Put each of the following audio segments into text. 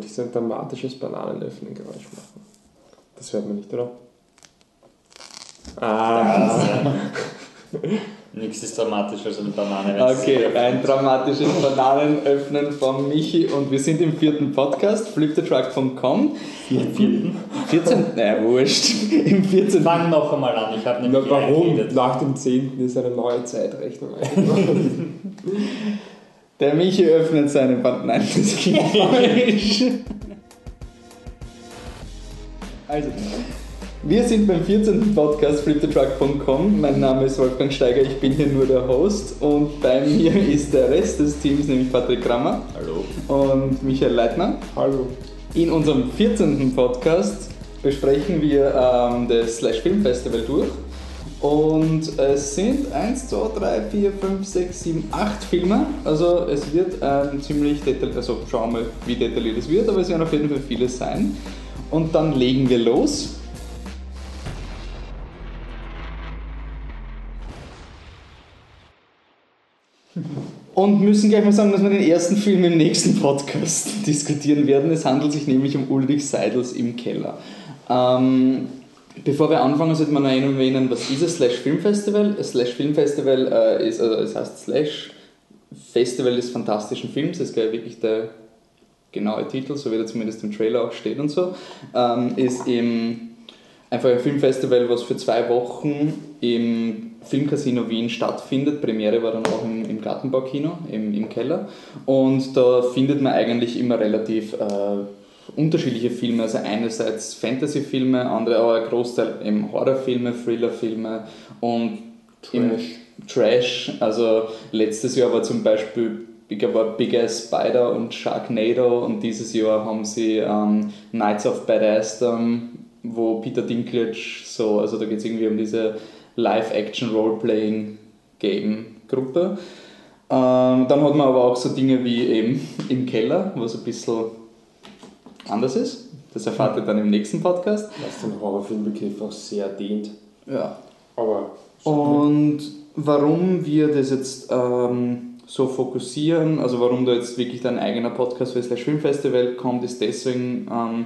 Ich soll ein dramatisches Bananenöffnen-Geräusch machen. Das hört man nicht, oder? Ah. Nichts ist dramatischer als eine Banane. Okay, ein dramatisches Bananenöffnen von Michi und wir sind im vierten Podcast, fliptetruck.com. Vierten? 14. Naja, wurscht. Im 14. Fang noch einmal an, ich habe nämlich Na, warum? Nach dem 10. ist eine neue Zeitrechnung eingebaut. Der Michi öffnet seine Band. Nein, das klingt falsch. Also, wir sind beim 14. Podcast fliptetruck.com. Mein Name ist Wolfgang Steiger, ich bin hier nur der Host und bei mir ist der Rest des Teams, nämlich Patrick Krammer Hallo. und Michael Leitner. Hallo. In unserem 14. Podcast besprechen wir ähm, das Slash Film Festival durch. Und es sind 1, 2, 3, 4, 5, 6, 7, 8 Filme. Also es wird ein ziemlich detailliert, also schauen wir mal, wie detailliert es wird, aber es werden auf jeden Fall viele sein. Und dann legen wir los. Und müssen gleich mal sagen, dass wir den ersten Film im nächsten Podcast diskutieren werden. Es handelt sich nämlich um Ulrich Seidels im Keller. Ähm, bevor wir anfangen, sollte man noch erwähnen, was ist ein Slash Film Festival? Ein Slash Film Festival äh, ist, also es heißt Slash Festival des fantastischen Films, das ist gleich wirklich der genaue Titel, so wie er zumindest im Trailer auch steht und so, ähm, ist eben einfach ein Filmfestival, was für zwei Wochen im Filmcasino Wien stattfindet. Premiere war dann auch im, im Gartenbaukino, im, im Keller. Und da findet man eigentlich immer relativ äh, unterschiedliche Filme. Also einerseits Fantasy-Filme, andere aber ein Großteil eben Horrorfilme, Thriller-Filme und Trash. Trash. Also letztes Jahr war zum Beispiel ich glaube, war Big Ass Spider und Sharknado und dieses Jahr haben sie ähm, Knights of Badassdom, wo Peter Dinklage so, also da geht es irgendwie um diese Live-Action-Role-Playing-Game-Gruppe. Ähm, dann hat man aber auch so Dinge wie eben im Keller, was ein bisschen anders ist. Das erfahrt ihr dann im nächsten Podcast. Was den Horrorfilmbegriff auch sehr dehnt. Ja. Aber Und warum wir das jetzt ähm, so fokussieren, also warum da jetzt wirklich dein eigener Podcast für das Slash Film Festival kommt, ist deswegen, ähm,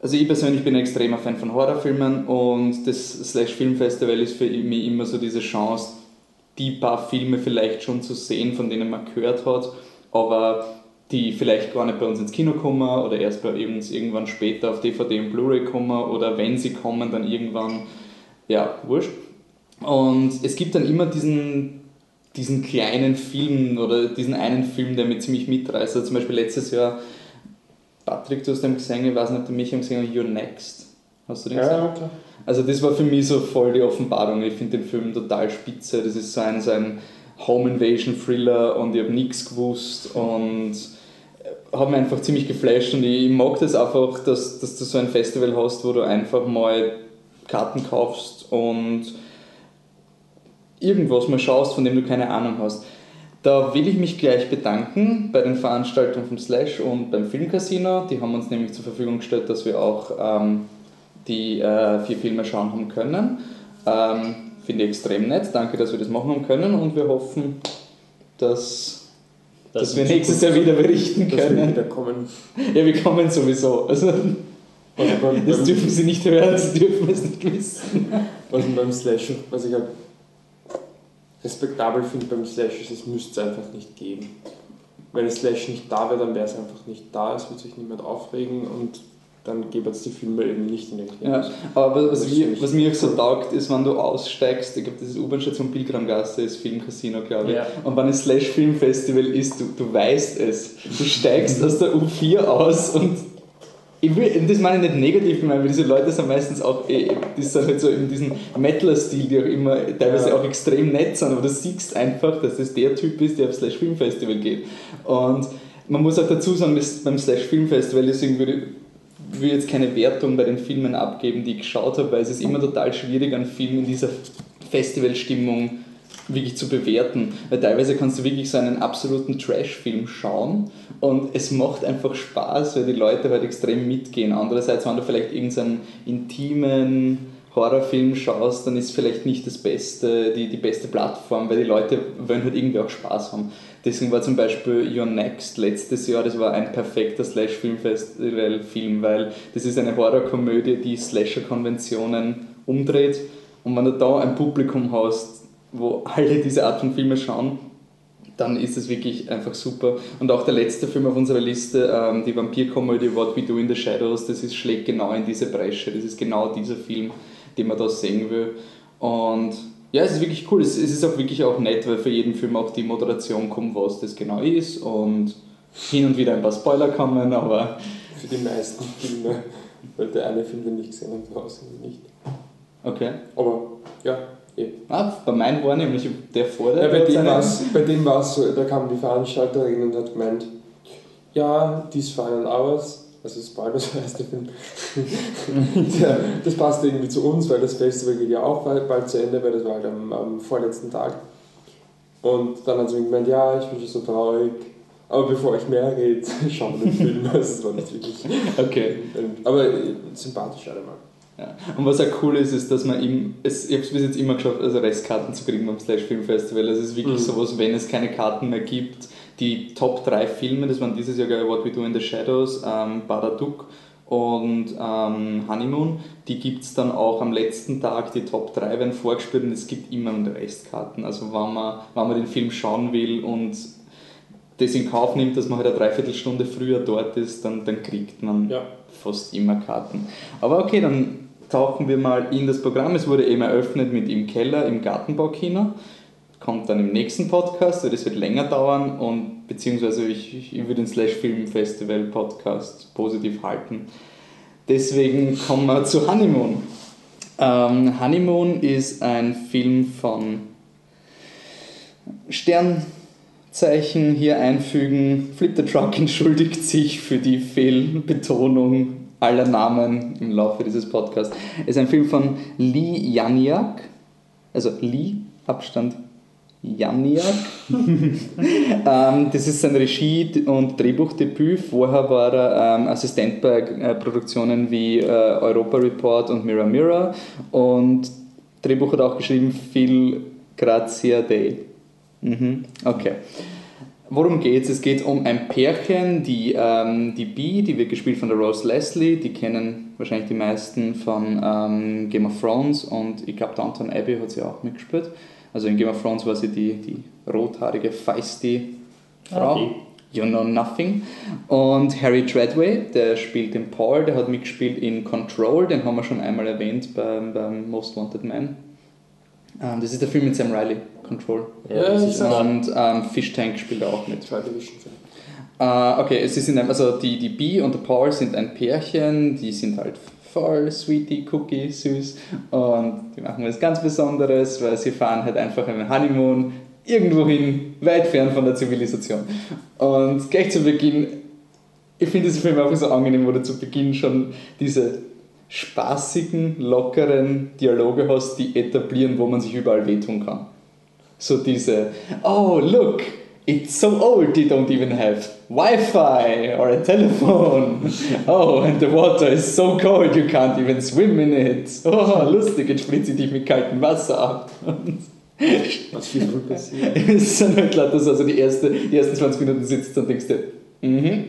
also ich persönlich bin ein extremer Fan von Horrorfilmen und das Slash Film Festival ist für mich immer so diese Chance, die paar Filme vielleicht schon zu sehen, von denen man gehört hat, aber die vielleicht gar nicht bei uns ins Kino kommen oder erst bei uns irgendwann später auf DVD und Blu-ray kommen oder wenn sie kommen, dann irgendwann, ja, wurscht. Und es gibt dann immer diesen, diesen kleinen Film oder diesen einen Film, der mich ziemlich mitreißt. Also zum Beispiel letztes Jahr, Patrick, du hast den gesehen, ich weiß nicht, mich gesehen hast, You're Next. Hast du den gesehen? ja, klar. Also das war für mich so voll die Offenbarung. Ich finde den Film total spitze. Das ist so ein, so ein Home Invasion Thriller und ich habe nichts gewusst und habe mich einfach ziemlich geflasht und ich, ich mag das einfach, dass, dass du so ein Festival hast, wo du einfach mal Karten kaufst und irgendwas mal schaust, von dem du keine Ahnung hast. Da will ich mich gleich bedanken bei den Veranstaltungen vom Slash und beim Filmcasino. Die haben uns nämlich zur Verfügung gestellt, dass wir auch ähm, die äh, vier Filme schauen haben können. Ähm, Finde ich extrem nett. Danke, dass wir das machen haben können und wir hoffen, dass, Das dass wir nächstes Jahr wieder berichten Dass wir können. wieder kommen. Ja, wir kommen sowieso. Also, beim, das dürfen Sie nicht hören, Sie dürfen es nicht wissen. also beim Slash, was ich halt respektabel finde beim Slash ist, es müsste es einfach nicht geben. Wenn das Slash nicht da wäre, dann wäre es einfach nicht da, es würde sich niemand aufregen und dann gäbe es die Filme eben nicht in den Ja, Kinos. aber was, mir, ich was mir auch so taugt, ist, wenn du aussteigst, ich glaube, das ist U-Bahn-Station Pilgramgasse, ist Filmcasino, glaube ich. Ja. Und wenn ein Slash-Film-Festival ist, du, du weißt es. Du steigst aus der U4 aus und ich will, das meine ich nicht negativ gemeint, weil diese Leute sind meistens auch, eh, die sind halt so in diesem Metaler-Stil, die auch immer teilweise Ja. auch extrem nett sind, aber du siehst einfach, dass das der Typ ist, der aufs Slash Film Festival geht. Und man muss auch dazu sagen, dass beim Slash Film Festival, deswegen würde ich will jetzt keine Wertung bei den Filmen abgeben, die ich geschaut habe, weil es ist immer total schwierig, einen Film in dieser Festivalstimmung wirklich zu bewerten. Weil teilweise kannst du wirklich so einen absoluten Trash-Film schauen und es macht einfach Spaß, weil die Leute halt extrem mitgehen. Andererseits, wenn du vielleicht irgendeinen intimen Horrorfilm schaust, dann ist vielleicht nicht das beste, die, die beste Plattform, weil die Leute wollen halt irgendwie auch Spaß haben. Deswegen war zum Beispiel Your Next letztes Jahr, das war ein perfekter Slash-Filmfestival-Film, weil das ist eine Horrorkomödie, die Slasher-Konventionen umdreht. Und wenn du da ein Publikum hast, wo alle diese Art von Filme schauen, dann ist es wirklich einfach super. Und auch der letzte Film auf unserer Liste, ähm, die Vampirkomödie What We Do in the Shadows, das ist, schlägt genau in diese Bresche. Das ist genau dieser Film, den man da sehen will. Und ja, es ist wirklich cool. Es, es ist auch wirklich auch nett, weil für jeden Film auch die Moderation kommt, was das genau ist. Und hin und wieder ein paar Spoiler kommen, aber. Für die meisten Filme, weil der eine Film den nicht gesehen und draußen nicht. Okay. Aber ja, eh. Ah, bei meinem war nämlich der vor der. Ja, bei, der dem war's, bei dem war es so, da kam die Veranstalterin und hat gemeint, ja, these final hours, also Spoilers heißt der Film, ja, das passt irgendwie zu uns, weil das Festival geht ja auch bald, bald zu Ende, weil das war halt am, am vorletzten Tag. Und dann hat sie mir gemeint, ja, ich bin schon so traurig, aber bevor ich mehr rede, schauen wir den Film, also es war nicht wirklich, Okay. aber äh, sympathisch allemal. Ja. Und was auch cool ist, ist, dass man ihm, es, ich habe es bis jetzt immer geschafft, also Restkarten zu kriegen beim Slash Film Festival. Also es ist wirklich Mhm. sowas, wenn es keine Karten mehr gibt, die Top 3 Filme, das waren dieses Jahr glaube ich, What We Do in the Shadows, ähm, Babadook und ähm, Honeymoon, die gibt es dann auch am letzten Tag, die Top 3 werden vorgespielt und es gibt immer Restkarten. Also wenn man, wenn man den Film schauen will und das in Kauf nimmt, dass man halt eine Dreiviertelstunde früher dort ist, dann, dann kriegt man Ja. fast immer Karten. Aber okay, dann tauchen wir mal in das Programm. Es wurde eben eröffnet mit im Keller im Gartenbaukino. Kommt dann im nächsten Podcast, weil das wird länger dauern und beziehungsweise ich, ich, würde den Slash Film Festival Podcast positiv halten. Deswegen kommen wir zu Honeymoon. Ähm, Honeymoon ist ein Film von Sternzeichen hier einfügen. Flip the Truck entschuldigt sich für die Fehlbetonung aller Namen im Laufe dieses Podcasts. Es ist ein Film von Lee Janiak, also Lee, Abstand Janiak. ähm, das ist sein Regie- und Drehbuchdebüt. Vorher war er ähm, Assistent bei äh, Produktionen wie äh, Europa Report und Mirror Mirror. Und Drehbuch hat auch geschrieben Phil Grazia Day. Mhm. Okay. Worum geht's? Es geht um ein Pärchen, die, ähm, die Bee, die wird gespielt von der Rose Leslie, die kennen wahrscheinlich die meisten von ähm, Game of Thrones und ich glaube Downton Abbey hat sie auch mitgespielt. Also in Game of Thrones war sie die, die rothaarige, feisty Frau. Okay. You Know Nothing. Und Harry Treadway, der spielt den Paul, der hat mitgespielt in Control, den haben wir schon einmal erwähnt beim, beim Most Wanted Man. Ähm, das ist der Film mit Sam Riley, Control. Ja, das ist Und ähm, Fish Tank spielt er auch mit. Äh, okay, es ist in einem, also die, die Bee und der Paul sind ein Pärchen, die sind halt voll sweetie, cookie, süß und die machen was ganz Besonderes, weil sie fahren halt einfach einen Honeymoon irgendwo hin, weit fern von der Zivilisation. Und gleich zu Beginn, ich finde diesen Film einfach so angenehm, wo du zu Beginn schon diese spaßigen, lockeren Dialoge hast, die etablieren, wo man sich überall wehtun kann. So diese, oh look, it's so old they don't even have Wi-Fi or a telephone. Oh, and the water is so cold you can't even swim in it. Oh, lustig, jetzt spritze ich dich mit kaltem Wasser ab. Was wohl passieren? es sind halt lauter so, also die, erste, die ersten 20 Minuten sitzt und denkst dir, mhm,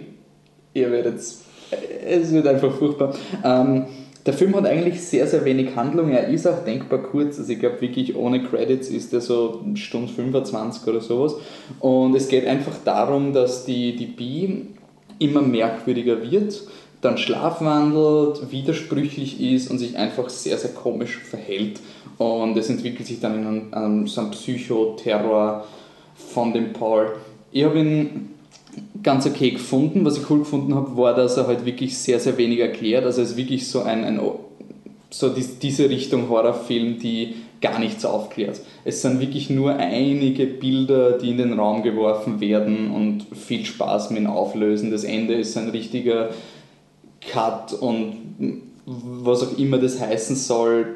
ihr werdet, es wird einfach furchtbar. Ähm, der Film hat eigentlich sehr, sehr wenig Handlung, er ist auch denkbar kurz, also ich glaube wirklich ohne Credits ist er so Stunde 25 oder sowas und es geht einfach darum, dass die, die Bee immer merkwürdiger wird, dann schlafwandelt, widersprüchlich ist und sich einfach sehr, sehr komisch verhält. Und es entwickelt sich dann in einen, so einen Psychoterror von dem Paul. Ich habe ihn ganz okay gefunden. Was ich cool gefunden habe, war, dass er halt wirklich sehr, sehr wenig erklärt. Also es ist wirklich so ein, ein so die, diese Richtung Horrorfilm, die gar nichts aufklärt. Es sind wirklich nur einige Bilder, die in den Raum geworfen werden und viel Spaß mit dem Auflösen. Das Ende ist ein richtiger Cut und was auch immer das heißen soll.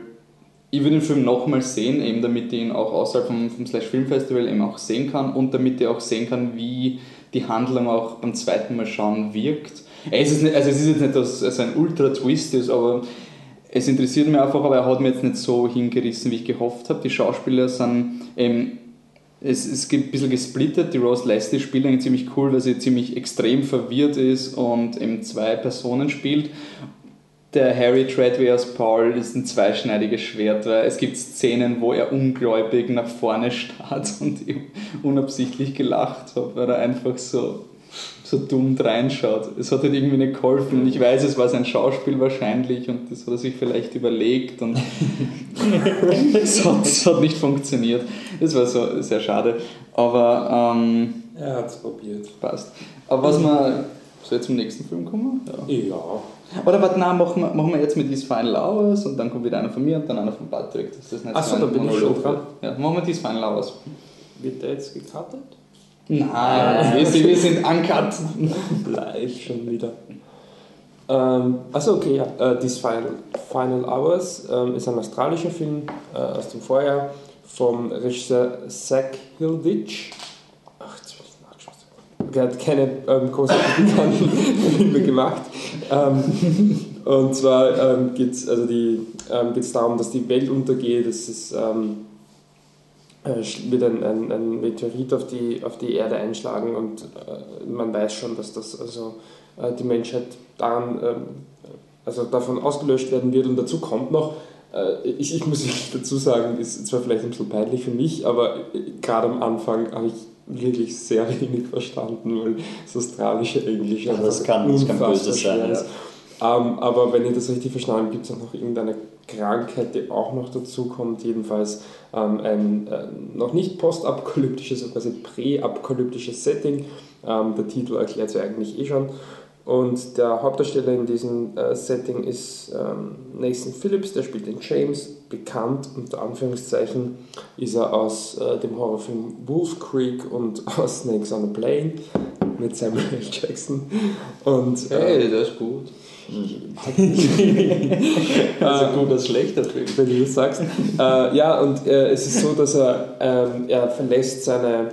Ich würde den Film nochmal sehen, eben damit ich ihn auch außerhalb vom, vom Slash Film Festival eben auch sehen kann und damit ich auch sehen kann, wie die Handlung auch beim zweiten Mal schauen wirkt. Es ist, nicht, also es ist jetzt nicht, dass es ein Ultra-Twist ist, aber es interessiert mich einfach, aber er hat mir jetzt nicht so hingerissen, wie ich gehofft habe. Die Schauspieler sind eben es, es gibt ein bisschen gesplittet. Die Rose Leslie spielt eigentlich ziemlich cool, weil sie ziemlich extrem verwirrt ist und eben zwei Personen spielt. Der Harry Treadway als Paul ist ein zweischneidiges Schwert, weil es gibt Szenen, wo er ungläubig nach vorne starrt und ich unabsichtlich gelacht habe, weil er einfach so, so dumm reinschaut. Es hat halt irgendwie nicht geholfen und ich weiß, es war sein Schauspiel wahrscheinlich und das hat er sich vielleicht überlegt und es, hat, es hat nicht funktioniert. Das war so sehr schade, aber ähm, Er hat es probiert. passt. Aber was wir, soll ich zum nächsten Film kommen? Ja. Ja. Oder warte, nein, machen wir, machen wir jetzt mit These Final Hours und dann kommt wieder einer von mir und dann einer von Patrick. Das ist nicht Ach so, da bin ich Monolog schon dran. wird. Ja, machen wir These Final Hours. Wird der jetzt gecuttet? Nein, wir sind, wir sind uncut. Live schon wieder. Ähm, achso, okay, ja. Äh, These Final, Final Hours ähm, ist ein australischer Film äh, aus dem Vorjahr vom Regisseur Zach Hilditch. Ach, jetzt bin ich nachgeschaut. Er hat keine ähm, großartigen bekannten Filme gemacht. Ähm, und zwar ähm, geht es also ähm, darum, dass die Welt untergeht. Es ist, ähm, äh, wird ein, ein, ein Meteorit auf die, auf die Erde einschlagen und äh, man weiß schon, dass das also äh, die Menschheit daran, ähm, also davon ausgelöscht werden wird und dazu kommt noch, äh, ich, ich muss dazu sagen, ist zwar vielleicht ein bisschen peinlich für mich, aber äh, gerade am Anfang habe ich wirklich sehr wenig verstanden, weil das australische Englisch Ja, das kann- das kann böse sein, ja. Ähm, aber wenn ich das richtig verstanden habe, gibt es auch noch irgendeine Krankheit, die auch noch dazu kommt. Jedenfalls ähm, ein äh, noch nicht postapokalyptisches, aber quasi präapokalyptisches Setting. Ähm, der Titel erklärt es ja eigentlich eh schon. Und der Hauptdarsteller in diesem äh, Setting ist ähm, Nathan Phillips, der spielt den James. Bekannt, unter Anführungszeichen, ist er aus äh, dem Horrorfilm Wolf Creek und aus Snakes on a Plane mit Samuel L. Jackson. Und, äh, Hey, das ist gut. Also gut als schlechter Film. wenn du das sagst. äh, ja, und äh, es ist so, dass er, ähm, er verlässt seine,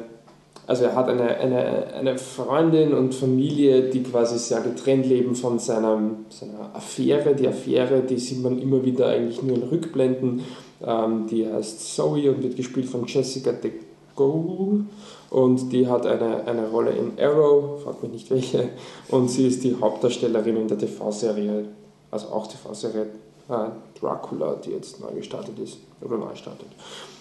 also er hat eine, eine, eine Freundin und Familie, die quasi sehr getrennt leben von seiner, seiner Affäre. Die Affäre, die sieht man immer wieder eigentlich nur in Rückblenden. Ähm, die heißt Zoe und wird gespielt von Jessica de Gaulle. Und die hat eine, eine Rolle in Arrow, frag mich nicht welche. Und sie ist die Hauptdarstellerin in der TV-Serie, also auch TV-Serie äh, Dracula, die jetzt neu gestartet ist, oder neu startet.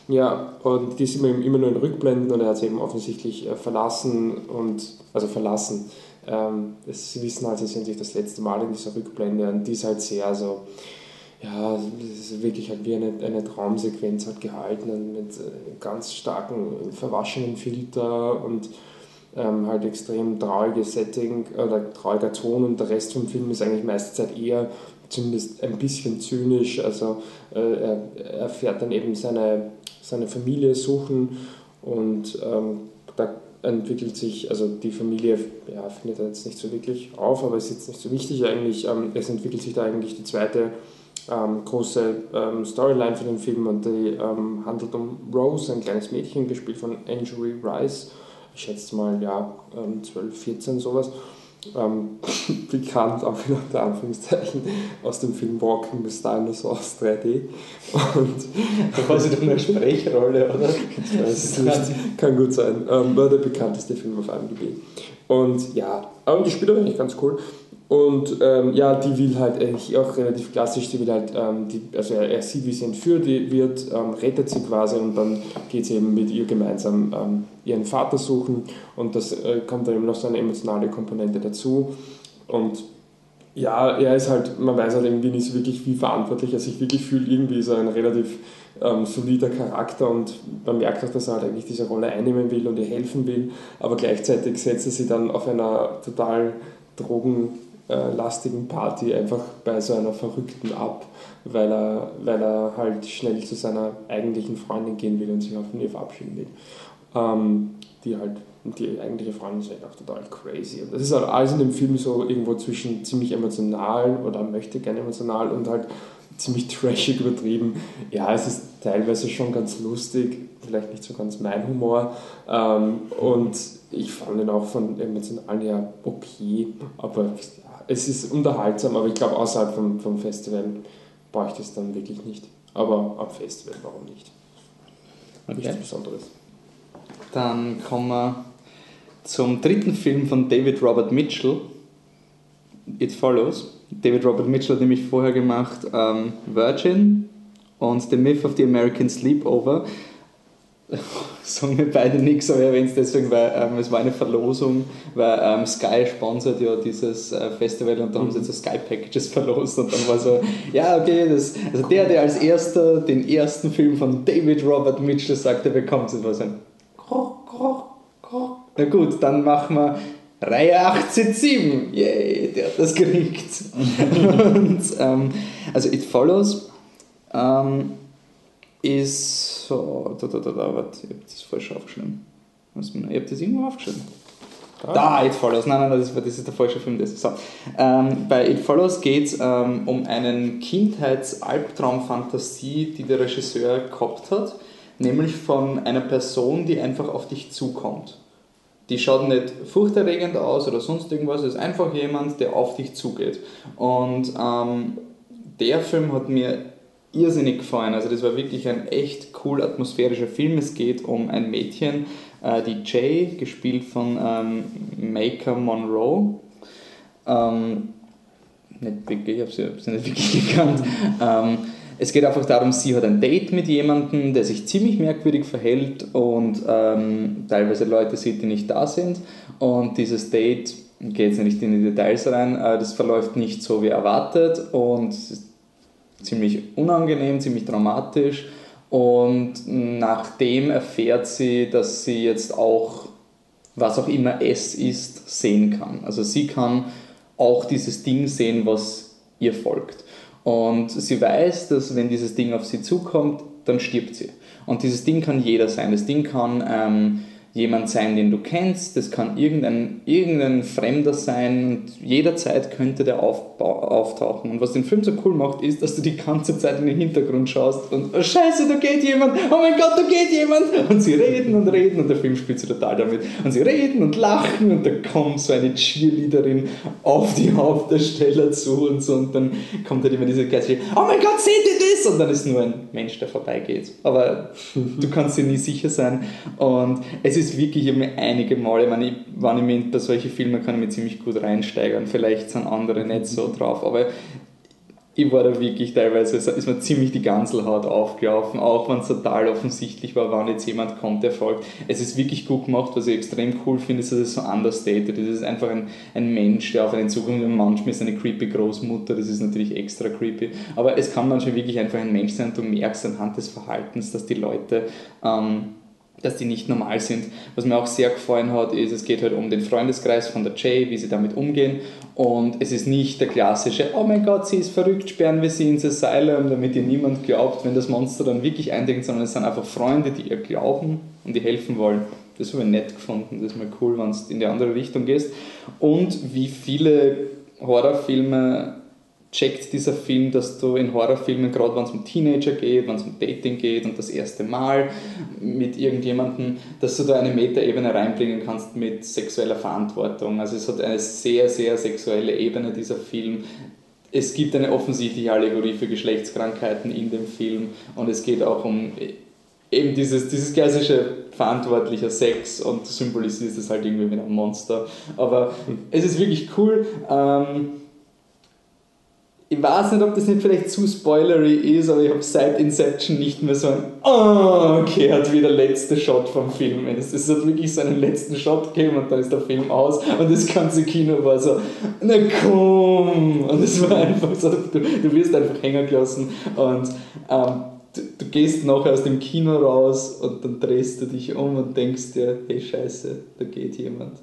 Ja, und die ist immer, immer nur in Rückblenden und er hat sie eben offensichtlich äh, verlassen und, also verlassen. Ähm, sie wissen halt, sie sind sich das letzte Mal in dieser Rückblende und die ist halt sehr so, ja, ist wirklich halt wie eine, eine Traumsequenz halt gehalten und mit äh, ganz starken verwaschenen Filter und ähm, halt extrem trauriges Setting oder trauriger Ton und der Rest vom Film ist eigentlich meiste Zeit eher zumindest ein bisschen zynisch. Also äh, er, er fährt dann eben seine, seine Familie suchen und ähm, da entwickelt sich, also die Familie ja, findet er jetzt nicht so wirklich auf, aber ist jetzt nicht so wichtig eigentlich. Ähm, es entwickelt sich da eigentlich die zweite ähm, große ähm, Storyline für den Film und die ähm, handelt um Rose, ein kleines Mädchen, gespielt von Anjuri Rice. Ich schätze mal, ja, ähm, 12, 14, sowas. Ähm, bekannt auch wieder unter Anführungszeichen aus dem Film Walking with Dinosaurs 3D. Und Da war sie doch eine Sprechrolle, oder? ich weiß es nicht, kann gut sein. Ähm, war der bekannteste Film auf IMDb. Und ja, aber die spielt eigentlich ganz cool. Und ähm, ja, die will halt eigentlich auch relativ klassisch, die will halt, ähm, die, also er, er sieht, wie sie entführt wird, ähm, rettet sie quasi und dann geht sie eben mit ihr gemeinsam ähm, ihren Vater suchen und das äh, kommt dann eben noch so eine emotionale Komponente dazu. Und ja, er ist halt, man weiß halt irgendwie nicht so wirklich, wie verantwortlich er sich wirklich fühlt. Irgendwie ist er ein relativ ähm, solider Charakter und man merkt auch, dass er halt eigentlich diese Rolle einnehmen will und ihr helfen will, aber gleichzeitig setzt er sie dann auf einer total drogenlastigen Party einfach bei so einer Verrückten ab, weil er, weil er halt schnell zu seiner eigentlichen Freundin gehen will und sich auch von ihr verabschieden will. Ähm, die halt, die eigentliche Freundin ist halt auch total crazy. Und das ist halt alles in dem Film so irgendwo zwischen ziemlich emotional oder möchte gerne emotional und halt ziemlich trashig übertrieben. Ja, es ist teilweise schon ganz lustig, vielleicht nicht so ganz mein Humor. Ähm, und ich fand ihn auch von emotional her okay, aber es ist unterhaltsam, aber ich glaube, außerhalb vom, vom Festival brauche ich das dann wirklich nicht. Aber am Festival, warum nicht? Nichts Okay. Besonderes. Dann kommen wir zum dritten Film von David Robert Mitchell. It Follows. David Robert Mitchell hat nämlich vorher gemacht ähm, Virgin und The Myth of the American Sleepover. Sagen wir beide nichts, aber ich erwähne es deswegen, weil ähm, es war eine Verlosung, weil ähm, Sky sponsert ja dieses äh, Festival und da haben sie jetzt so Sky Packages verlost und dann war so, ja okay, das, also der, der als erster den ersten Film von David Robert Mitchell sagt, der bekommt es, war so ein Kroch, Kroch, Kroch. Na gut, dann machen wir Reihe 187, yay, der hat das gekriegt. und, ähm, also It Follows ähm, ist so, da, da, da, da, warte, ich habe das falsch aufgeschrieben. Ich habe das irgendwo aufgeschrieben. Da, It Follows. Nein, nein, das ist, das ist der falsche Film. Das. So. Ähm, bei It Follows geht es ähm, um einen Kindheits-Albtraum-Fantasie, die der Regisseur gehabt hat, nämlich von einer Person, die einfach auf dich zukommt. Die schaut nicht furchterregend aus oder sonst irgendwas, es ist einfach jemand, der auf dich zugeht. Und ähm, der Film hat mir irrsinnig gefallen. Also das war wirklich ein echt cool atmosphärischer Film. Es geht um ein Mädchen, äh, die Jay, gespielt von ähm, Maker Monroe. Ähm, nicht wirklich, ich habe sie, hab sie nicht wirklich gekannt. Ähm, es geht einfach darum, sie hat ein Date mit jemandem, der sich ziemlich merkwürdig verhält und ähm, teilweise Leute sieht, die nicht da sind. Und dieses Date, gehe jetzt nicht in die Details rein, äh, das verläuft nicht so wie erwartet und ziemlich unangenehm, ziemlich dramatisch. Und nachdem erfährt sie, dass sie jetzt auch, was auch immer es ist, sehen kann. Also sie kann auch dieses Ding sehen, was ihr folgt. Und sie weiß, dass wenn dieses Ding auf sie zukommt, dann stirbt sie. Und dieses Ding kann jeder sein. Das Ding kann ähm, jemand sein, den du kennst, das kann irgendein, irgendein Fremder sein und jederzeit könnte der auftauchen. Und was den Film so cool macht, ist, dass du die ganze Zeit in den Hintergrund schaust und oh Scheiße, da geht jemand, oh mein Gott, da geht jemand. Und sie reden und reden und der Film spielt sich total damit. Und sie reden und lachen und da kommt so eine Cheerleaderin auf die Hauptdarsteller zu und so und dann kommt halt immer diese Geist, oh mein Gott, seht ihr das? Und dann ist nur ein Mensch, der vorbeigeht. Aber du kannst dir nie sicher sein. Und es ist ist wirklich ich einige Male, wenn ich, wenn ich mich bei solchen Filmen kann ich mich ziemlich gut reinsteigern. Vielleicht sind andere nicht so drauf, aber ich war da wirklich teilweise, ist mir ziemlich die Ganselhaut aufgelaufen, auch wenn es total offensichtlich war, wann jetzt jemand kommt, der folgt. Es ist wirklich gut gemacht, was ich extrem cool finde, ist, dass es so understated ist. Es ist einfach ein, ein Mensch, der auf einen zukommt und manchmal ist eine creepy Großmutter, das ist natürlich extra creepy. Aber es kann manchmal wirklich einfach ein Mensch sein und du merkst anhand des Verhaltens, dass die Leute ähm, dass die nicht normal sind. Was mir auch sehr gefallen hat, ist, es geht halt um den Freundeskreis von der Jay, wie sie damit umgehen. Und es ist nicht der klassische, oh mein Gott, sie ist verrückt, sperren wir sie ins Asylum, damit ihr niemand glaubt, wenn das Monster dann wirklich eindringt, sondern es sind einfach Freunde, die ihr glauben und die helfen wollen. Das habe ich nett gefunden, das ist mal cool, wenn du in die andere Richtung gehst. Und wie viele Horrorfilme checkt dieser Film, dass du in Horrorfilmen, gerade wenn es um Teenager geht, wenn es um Dating geht und das erste Mal mit irgendjemandem, dass du da eine Metaebene reinbringen kannst mit sexueller Verantwortung. Also es hat eine sehr, sehr sexuelle Ebene, dieser Film. Es gibt eine offensichtliche Allegorie für Geschlechtskrankheiten in dem Film und es geht auch um eben dieses, dieses klassische verantwortlicher Sex und symbolisiert es halt irgendwie mit einem Monster. Aber es ist wirklich cool. Ähm, ich weiß nicht, ob das nicht vielleicht zu spoilery ist, aber ich habe seit Inception nicht mehr so ein Oh, okay, hat wieder der letzte Shot vom Film. Es hat wirklich so einen letzten Shot gegeben und dann ist der Film aus und das ganze Kino war so, na komm! Und es war einfach so, du, du wirst einfach hängen gelassen und ähm, du, du, gehst nachher aus dem Kino raus und dann drehst du dich um und denkst dir, hey Scheiße, da geht jemand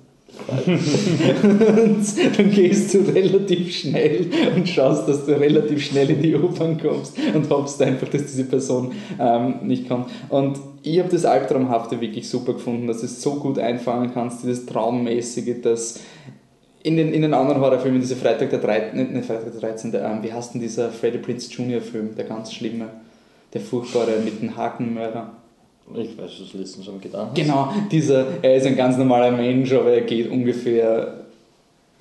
dann gehst du relativ schnell und schaust, dass du relativ schnell in die U-Bahn kommst und hoffst einfach, dass diese Person ähm, nicht kommt. Und ich habe das Albtraumhafte wirklich super gefunden, dass du es so gut einfangen kannst, dieses Traummäßige, dass in den, in den anderen Horrorfilmen, diese Freitag der 13., nicht, nicht Freitag der 13., ähm, wie heißt denn dieser Freddy Prince Jr. Film, der ganz schlimme, der furchtbare mit dem Hakenmörder? Ich weiß, was letztens schon getan hast. Genau, dieser, er ist ein ganz normaler Mensch, aber er geht ungefähr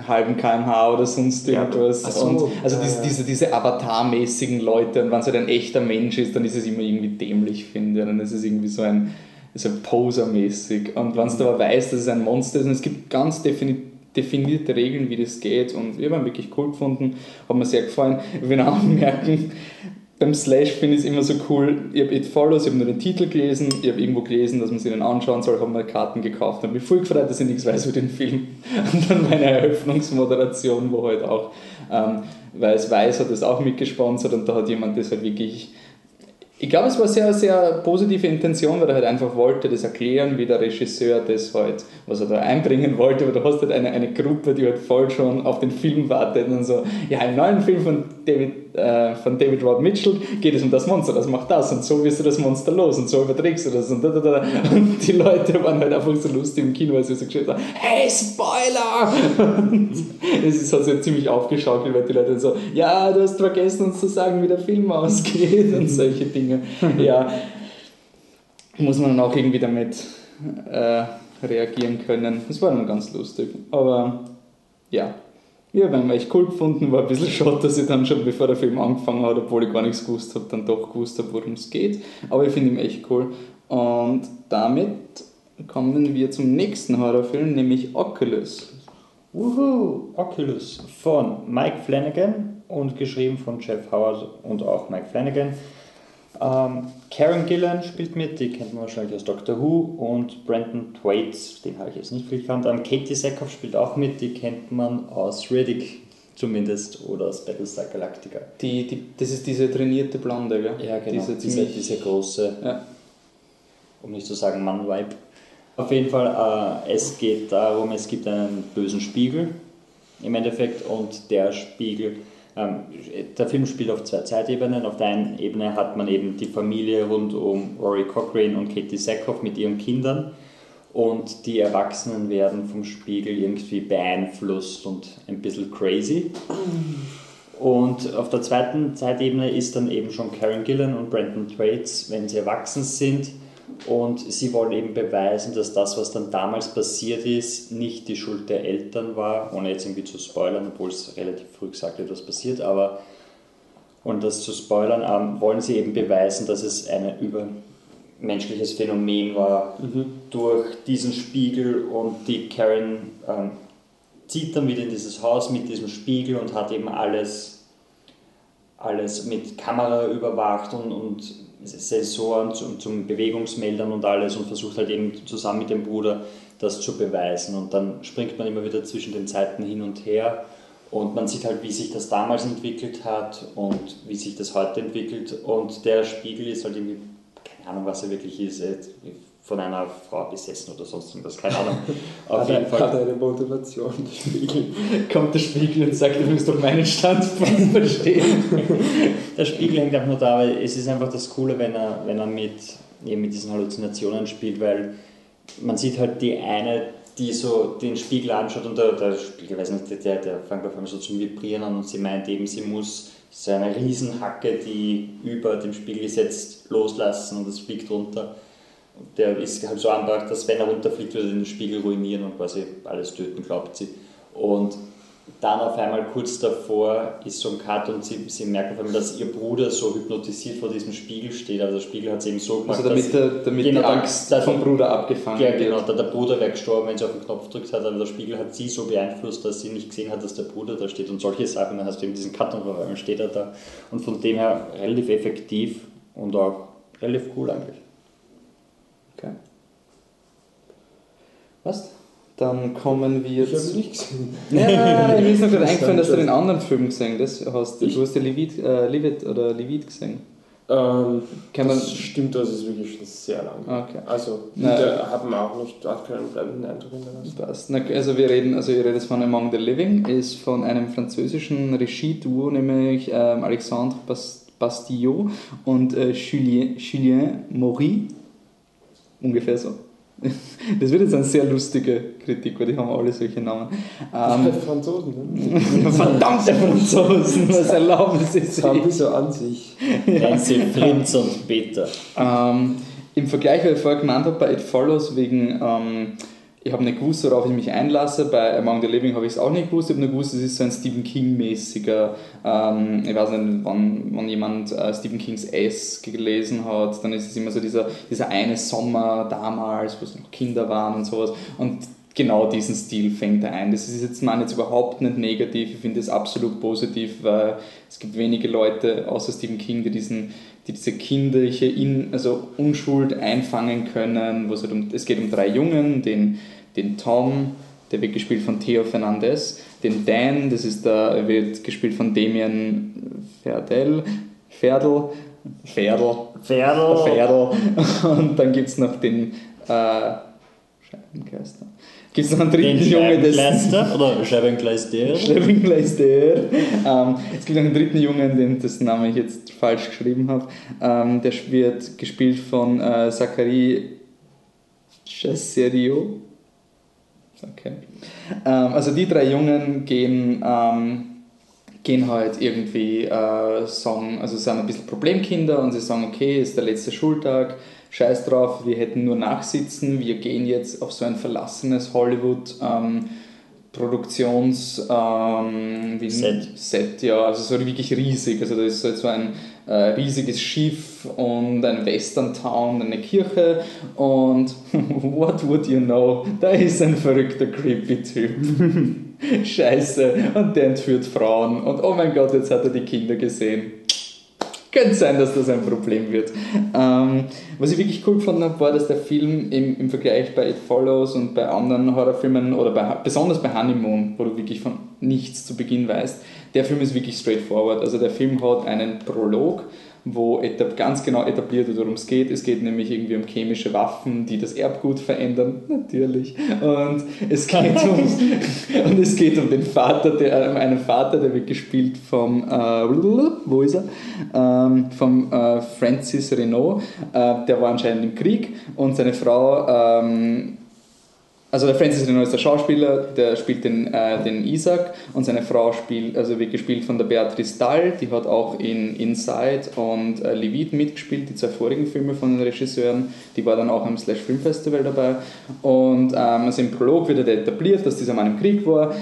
halben kmh oder sonst irgendwas. Ja, so, und also ja, diese, ja. diese, diese Avatar-mäßigen Leute, und wenn es halt ein echter Mensch ist, dann ist es immer irgendwie dämlich, finde ich. Dann ist es irgendwie so ein, so posermäßig. Und wenn du aber weißt, dass es ein Monster ist, und es gibt ganz defini definierte Regeln, wie das geht, und wir haben wirklich cool gefunden, hat mir sehr gefallen. Ich will auch anmerken, beim Slash finde ich es immer so cool. Ich habe It Follows, ich habe nur den Titel gelesen, ich habe irgendwo gelesen, dass man sich den anschauen soll, habe mir Karten gekauft und mich voll gefreut, dass ich nichts weiß über den Film. Und dann meine Eröffnungsmoderation, wo halt auch, ähm, weil weiß, hat das auch mitgesponsert und da hat jemand das halt wirklich ich glaube, es war sehr, sehr positive Intention, weil er halt einfach wollte das erklären, wie der Regisseur das halt, was er da einbringen wollte, aber du hast halt eine, eine Gruppe, die halt voll schon auf den Film wartet und so, ja, im neuen Film von David, äh, von David Rod Mitchell geht es um das Monster, das macht das und so wirst du das Monster los und so überträgst du das und da, da, da. Und die Leute waren halt einfach so lustig im Kino, als sie so geschrieben haben, hey, Spoiler! Und es hat sich ziemlich aufgeschaukelt, weil die Leute so, ja, du hast vergessen uns zu sagen, wie der Film ausgeht und solche Dinge. Ja, muss man dann auch irgendwie damit äh, reagieren können. Das war dann ganz lustig. Aber ja, ja, wir haben echt cool gefunden. War ein bisschen schade, dass ich dann schon, bevor der Film angefangen hat, obwohl ich gar nichts gewusst habe, dann doch gewusst habe, worum es geht. Aber ich finde ihn echt cool. Und damit kommen wir zum nächsten Horrorfilm, nämlich Oculus. Wuhu! Oculus von Mike Flanagan und geschrieben von Jeff Howard und auch Mike Flanagan. Ähm, Karen Gillan spielt mit, die kennt man wahrscheinlich aus Doctor Who und Brandon Thwaites, den habe ich jetzt nicht viel gekannt. Ähm, Katie Sackhoff spielt auch mit, die kennt man aus Riddick zumindest oder aus Battlestar Galactica. Die, die, das ist diese trainierte Blonde, gell? Ja, genau. Diese, Diese, diese große, Ja. um nicht zu sagen Mann-Vibe. Auf jeden Fall, äh, es geht darum, es gibt einen bösen Spiegel im Endeffekt und der Spiegel, der Film spielt auf zwei Zeitebenen. Auf der einen Ebene hat man eben die Familie rund um Rory Cochrane und Katie Sackhoff mit ihren Kindern und die Erwachsenen werden vom Spiegel irgendwie beeinflusst und ein bisschen crazy. Und auf der zweiten Zeitebene ist dann eben schon Karen Gillan und Brandon Thwaites, wenn sie erwachsen sind. Und sie wollen eben beweisen, dass das, was dann damals passiert ist, nicht die Schuld der Eltern war, ohne jetzt irgendwie zu spoilern, obwohl es relativ früh gesagt wird, was passiert, aber und das zu spoilern, ähm, wollen sie eben beweisen, dass es ein übermenschliches Phänomen war. Durch diesen Spiegel und die Karen ähm, zieht dann wieder in dieses Haus mit diesem Spiegel und hat eben alles, alles mit Kamera überwacht und, und Sensoren zum, zum Bewegungsmeldern und alles und versucht halt eben zusammen mit dem Bruder das zu beweisen. Und dann springt man immer wieder zwischen den Zeiten hin und her und man sieht halt, wie sich das damals entwickelt hat und wie sich das heute entwickelt. Und der Spiegel ist halt irgendwie, keine Ahnung, was er wirklich ist, von einer Frau besessen oder sonst irgendwas, keine Ahnung. Auf Hat, jeden hat Fall. er eine Motivation, der Spiegel. Kommt der Spiegel und sagt, du musst doch meinen Standpunkt verstehen. Der Spiegel hängt einfach nur da, weil es ist einfach das Coole, wenn er, wenn er mit, eben mit diesen Halluzinationen spielt, weil man sieht halt die eine, die so den Spiegel anschaut und der, der Spiegel, weiß nicht, der, der fängt auf einmal so zum Vibrieren an und sie meint eben, sie muss so eine Riesenhacke, die über dem Spiegel ist, jetzt loslassen und es fliegt runter. Und Der ist halt so angebracht, dass wenn er runterfliegt, würde er den Spiegel ruinieren und quasi alles töten, glaubt sie. Und dann auf einmal kurz davor ist so ein Cut und sie, sie merkt auf einmal, dass ihr Bruder so hypnotisiert vor diesem Spiegel steht. Also der Spiegel hat sie eben so gemacht, Also damit, dass, der, damit Genau, die Angst dass- vom Bruder abgefangen ja, wird. genau, da der Bruder wäre gestorben, wenn sie auf den Knopf gedrückt hat, aber der Spiegel hat sie so beeinflusst, dass sie nicht gesehen hat, dass der Bruder da steht und solche Sachen. Dann hast du eben diesen Cut und auf einmal steht er da. Und von dem her relativ effektiv und auch relativ cool eigentlich. Okay. Was? Dann kommen wir Ich habe zu... nicht gesehen. Ja, mir ist noch gerade Das eingefallen, dass du den anderen Film gesehen hast. hast Ich? du hast ja Levit, äh, Levit oder Levit gesehen. Ähm, Kann man- das stimmt, das ist wirklich schon sehr lang. Okay. Also, Na, da haben wir auch nicht, hat keinen bleibenden Eindruck hinterlassen. Passt. Na, Also wir reden, also ihr redet von Among the Living, ist von einem französischen Regie-Duo, nämlich ähm, Alexandre Bas Bastillot und äh, Julien, Julien Maury. Ungefähr so. Das wird jetzt eine sehr lustige Kritik, weil die haben alle solche Namen. Ähm, Franzosen, ne? verdammte Franzosen, was erlauben sie Das sich? haben die so an sich. Nancy, Flinz und Peter. Ähm, Im Vergleich, weil ich vorher gemeint habe, bei It Follows wegen ähm, ich habe nicht gewusst, worauf ich mich einlasse. Bei Among the Living habe ich es auch nicht gewusst. Ich habe nur gewusst, es ist so ein Stephen King-mäßiger, ähm, ich weiß nicht, wann, wann jemand äh, Stephen Kings S gelesen hat, dann ist es immer so dieser, dieser eine Sommer damals, wo es noch Kinder waren und sowas. Und genau diesen Stil fängt er ein. Das ist jetzt mal jetzt überhaupt nicht negativ, ich finde es absolut positiv, weil es gibt wenige Leute außer Stephen King, die diesen die diese kindliche In, also Unschuld einfangen können. Wo es, halt um, es geht um drei Jungen, den, den Tom, der wird gespielt von Theo Fernandez, den Dan, das ist der, wird gespielt von Damien Ferdel, Ferdel, Ferdel, Ferdel. Ferdel. Und dann gibt es noch den äh, Scheibenkleister. Gibt es noch einen dritten Den Jungen, dessen Scheibenkleister oder Scheibenkleister? Schleppingleister. Ähm, es gibt noch einen dritten Jungen, den dessen Namen ich jetzt falsch geschrieben habe. Ähm, der wird gespielt von äh, Zachary Chasserio. Okay. Ähm, also die drei Jungen gehen, ähm, gehen halt irgendwie, äh, sagen, also sind ein bisschen Problemkinder und sie sagen, okay, ist der letzte Schultag, scheiß drauf, wir hätten nur nachsitzen, wir gehen jetzt auf so ein verlassenes Hollywood ähm, Produktions ähm, Set. Set, ja, also so wirklich riesig. Also da ist so ein äh, riesiges Schiff und ein Western Town, eine Kirche und what would you know? Da ist ein verrückter creepy Typ. Scheiße. Und der entführt Frauen und oh mein Gott, jetzt hat er die Kinder gesehen. Könnte sein, dass das ein Problem wird. Ähm, was ich wirklich cool gefunden habe, war, dass der Film im, im Vergleich bei It Follows und bei anderen Horrorfilmen oder bei, besonders bei Honeymoon, wo du wirklich von nichts zu Beginn weißt, der Film ist wirklich straightforward. Also der Film hat einen Prolog, wo etab ganz genau etabliert wird, worum es geht. Es geht nämlich irgendwie um chemische Waffen, die das Erbgut verändern, natürlich. Und es geht um, und es geht um den Vater, der, um einen Vater, der wird gespielt vom, äh, wo ist er? Ähm, vom äh, Francis Renault. Äh, der war anscheinend im Krieg und seine Frau ähm, also der Francis Renault ist der Schauspieler, der spielt den, äh, den Isaac und seine Frau spielt, also wird gespielt von der Beatrice Dahl, die hat auch in Inside und äh, Levit mitgespielt, die zwei vorigen Filme von den Regisseuren, die war dann auch am Slash Film Festival dabei und ähm, also im Prolog wird er etabliert, dass dieser Mann im Krieg war,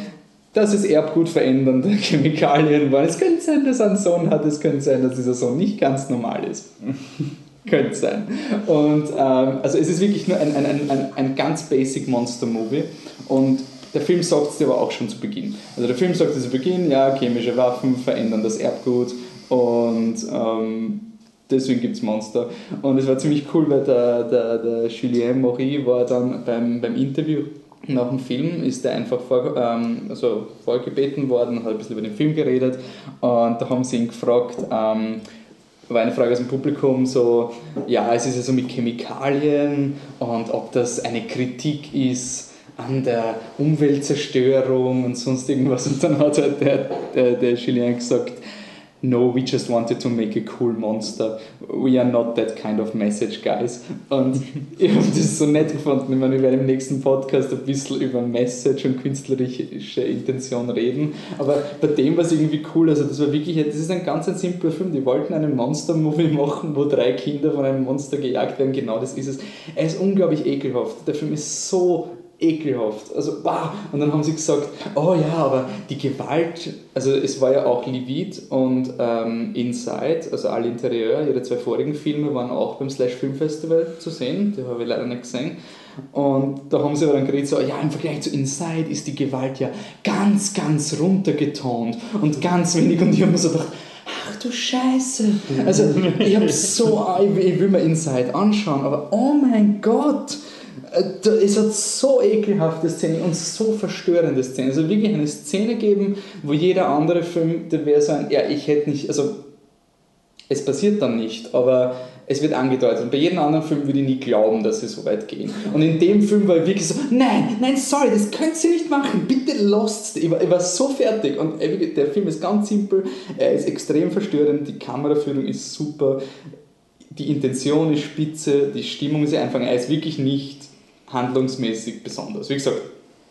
dass es Erbgut verändernde Chemikalien waren. Es könnte sein, dass er einen Sohn hat, es könnte sein, dass dieser Sohn nicht ganz normal ist. Könnte sein. Und ähm, also es ist wirklich nur ein, ein, ein, ein ganz basic Monster-Movie. Und der Film sagt es dir aber auch schon zu Beginn. Also der Film sagt zu Beginn, ja, chemische Waffen verändern das Erbgut und ähm, deswegen gibt es Monster. Und es war ziemlich cool, weil der, der, der Julien Maury war dann beim, beim Interview nach dem Film ist er einfach vor, ähm, also vorgebeten worden, hat ein bisschen über den Film geredet und da haben sie ihn gefragt, ähm, war eine Frage aus dem Publikum, so, ja, es ist ja so mit Chemikalien und ob das eine Kritik ist an der Umweltzerstörung und sonst irgendwas. Und dann hat halt der, der, der Julien gesagt, no, we just wanted to make a cool monster. We are not that kind of message, guys. Und ich habe das so nett gefunden. Ich meine, wir werden im nächsten Podcast ein bisschen über Message und künstlerische Intention reden. Aber bei dem war es irgendwie cool. Also, das war wirklich, das ist ein ganz ein simpler Film. Die wollten einen Monster-Movie machen, wo drei Kinder von einem Monster gejagt werden. Genau das ist es. Er ist unglaublich ekelhaft. Der Film ist so ekelhaft. Also, wow. Und dann haben sie gesagt, oh ja, aber die Gewalt, also es war ja auch Levit und ähm, Inside, also alle Interieur, ihre zwei vorigen Filme waren auch beim Slash Film Festival zu sehen, die habe ich leider nicht gesehen. Und da haben sie aber dann geredet, so, ja, im Vergleich zu Inside ist die Gewalt ja ganz, ganz runtergetont und ganz wenig. Und ich habe mir so gedacht, ach du Scheiße. Also, ich habe so, ich will mir Inside anschauen, aber oh mein Gott, es hat so ekelhafte Szenen und so verstörende Szenen. Also wirklich eine Szene geben, wo jeder andere Film, der wäre so ein, ja, ich hätte nicht, also es passiert dann nicht, aber es wird angedeutet. Und bei jedem anderen Film würde ich nie glauben, dass sie so weit gehen. Und in dem Film war ich wirklich so, nein, nein, sorry, das könnt ihr nicht machen, bitte lost. Ich war, ich war so fertig. Und der Film ist ganz simpel, er ist extrem verstörend, die Kameraführung ist super, die Intention ist spitze, die Stimmung ist einfach, er ist wirklich nicht handlungsmäßig besonders. Wie gesagt,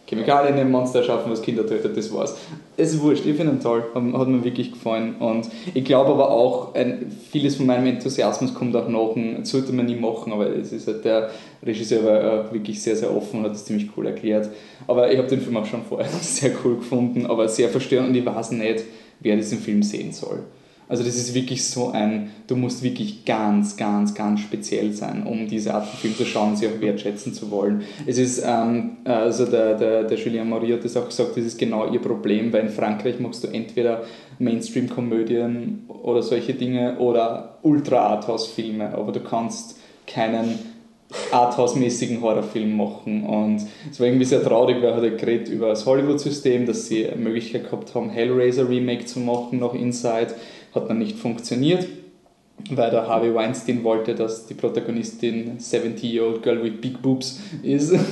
Chemikalien in Monster erschaffen, was Kinder tötet, das war's. Es ist wurscht, ich finde ihn toll, hat, mir wirklich gefallen. Und ich glaube aber auch, ein, vieles von meinem Enthusiasmus kommt auch nach, das sollte man nie machen, aber es ist halt der Regisseur war äh, wirklich sehr, sehr offen und hat es ziemlich cool erklärt. Aber ich habe den Film auch schon vorher sehr cool gefunden, aber sehr verstörend und ich weiß nicht, wer diesen Film sehen soll. Also das ist wirklich so ein, du musst wirklich ganz, ganz, ganz speziell sein, um diese Art von Film zu schauen und sie auch wertschätzen zu wollen. Es ist, ähm, also der, der, der Julien Marie hat das auch gesagt, das ist genau ihr Problem, weil in Frankreich machst du entweder Mainstream-Komödien oder solche Dinge oder Ultra-Arthouse-Filme, aber du kannst keinen Arthouse-mäßigen Horrorfilm machen. Und es war irgendwie sehr traurig, weil er hat geredet über das Hollywood-System, dass sie eine Möglichkeit gehabt haben, Hellraiser-Remake zu machen nach Inside hat dann nicht funktioniert, weil der Harvey Weinstein wollte, dass die Protagonistin 70-year-old girl with big boobs ist.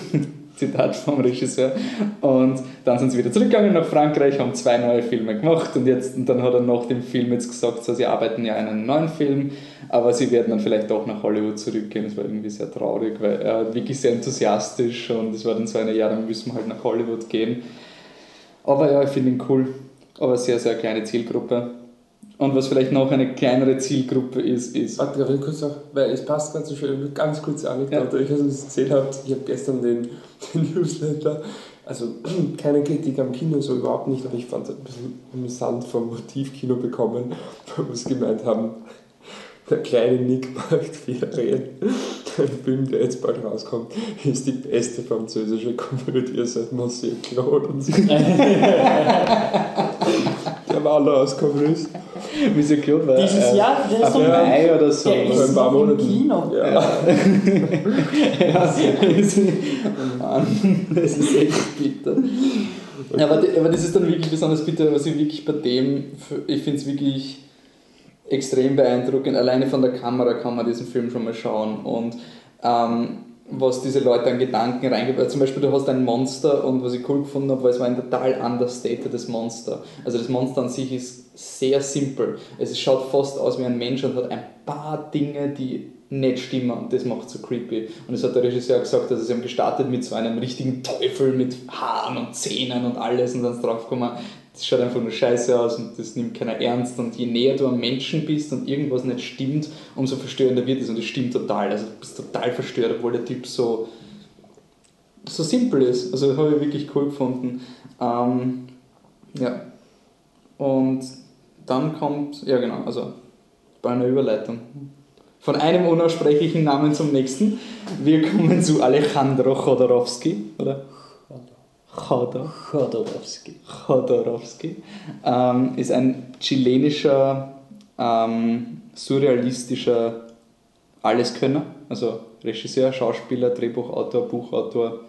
Zitat vom Regisseur. Und dann sind sie wieder zurückgegangen nach Frankreich, haben zwei neue Filme gemacht und, jetzt, und dann hat er nach dem Film jetzt gesagt, so, sie arbeiten ja an einem neuen Film, aber sie werden dann vielleicht doch nach Hollywood zurückgehen. Das war irgendwie sehr traurig, weil er wirklich sehr enthusiastisch und es war dann so eine, ja, dann müssen wir halt nach Hollywood gehen. Aber ja, ich finde ihn cool, aber sehr, sehr kleine Zielgruppe. Und was vielleicht noch eine kleinere Zielgruppe ist, ist. Warte, darf ich kurz noch, weil es passt ganz so schön, ganz kurze Anekdote. Ja. Ich weiß nicht, ob ihr es gesehen habt, ich habe gestern den, den Newsletter, also keine Kritik am Kino, so überhaupt nicht, aber ich fand es ein bisschen amüsant vom Motivkino bekommen, wo sie gemeint haben, der kleine Nick macht Ferien. Ein Film, der jetzt bald rauskommt, ist die beste französische Komödie seit Monsieur Claude und so. Der war rausgekommen ist. Monsieur Claude war Dieses äh, Jahr, der ist so Mai oder so. Der ist ein paar Monate. Kino. Ja. ja. Mann, das ist echt bitter. Ja, aber, aber das ist dann wirklich besonders bitter, was ich wirklich bei dem, ich finde es wirklich extrem beeindruckend. Alleine von der Kamera kann man diesen Film schon mal schauen und ähm, was diese Leute an Gedanken reingeben. Zum Beispiel, du hast ein Monster und was ich cool gefunden habe, weil es war ein total understatedes Monster. Also das Monster an sich ist sehr simpel. Es schaut fast aus wie ein Mensch und hat ein paar Dinge, die nicht stimmen und das macht so creepy. Und das hat der Regisseur gesagt, also sie haben gestartet mit so einem richtigen Teufel mit Haaren und Zähnen und alles und dann ist draufgekommen, das schaut einfach nur scheiße aus und das nimmt keiner ernst. Und je näher du am Menschen bist und irgendwas nicht stimmt, umso verstörender wird es. Und es stimmt total. Also du bist total verstört, obwohl der Typ so, so simpel ist. Also das habe ich wirklich cool gefunden. Ähm, ja. Und dann kommt, ja genau, also bei einer Überleitung. Von einem unaussprechlichen Namen zum nächsten. Wir kommen zu Alejandro Chodorowski, oder? Chodor. Chodorowski. Chodorowski ähm, ist ein chilenischer, ähm, surrealistischer Alleskönner, also Regisseur, Schauspieler, Drehbuchautor, Buchautor,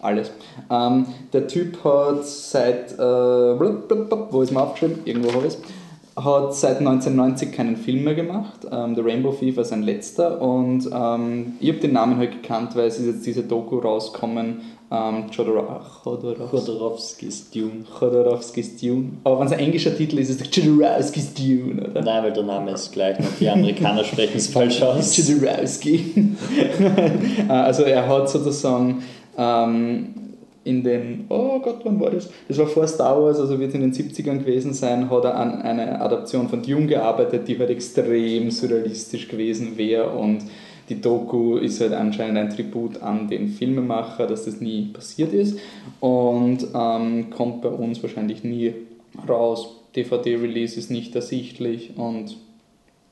alles. Ähm, der Typ hat seit, äh, wo ist mir aufgeschrieben? Irgendwo habe ich es. Hat seit 1990 keinen Film mehr gemacht. Ähm, The Rainbow Thief war sein letzter und ähm, ich habe den Namen halt gekannt, weil es ist jetzt diese Doku rausgekommen ähm, Chodorowski's Dune. Chodorowski's Dune. Aber wenn es ein englischer Titel ist, ist es Chodorowski's Dune, oder? Nein, weil der Name ist gleich noch. Die Amerikaner sprechen es falsch aus. Chodorowski. Äh, also er hat sozusagen ähm, in den, oh Gott, wann war das? Das war vor Star Wars, also wird in den 70ern gewesen sein, hat er an einer Adaption von Dune gearbeitet, die halt extrem surrealistisch gewesen wäre und die Doku ist halt anscheinend ein Tribut an den Filmemacher, dass das nie passiert ist und ähm, kommt bei uns wahrscheinlich nie raus. DVD-Release ist nicht ersichtlich und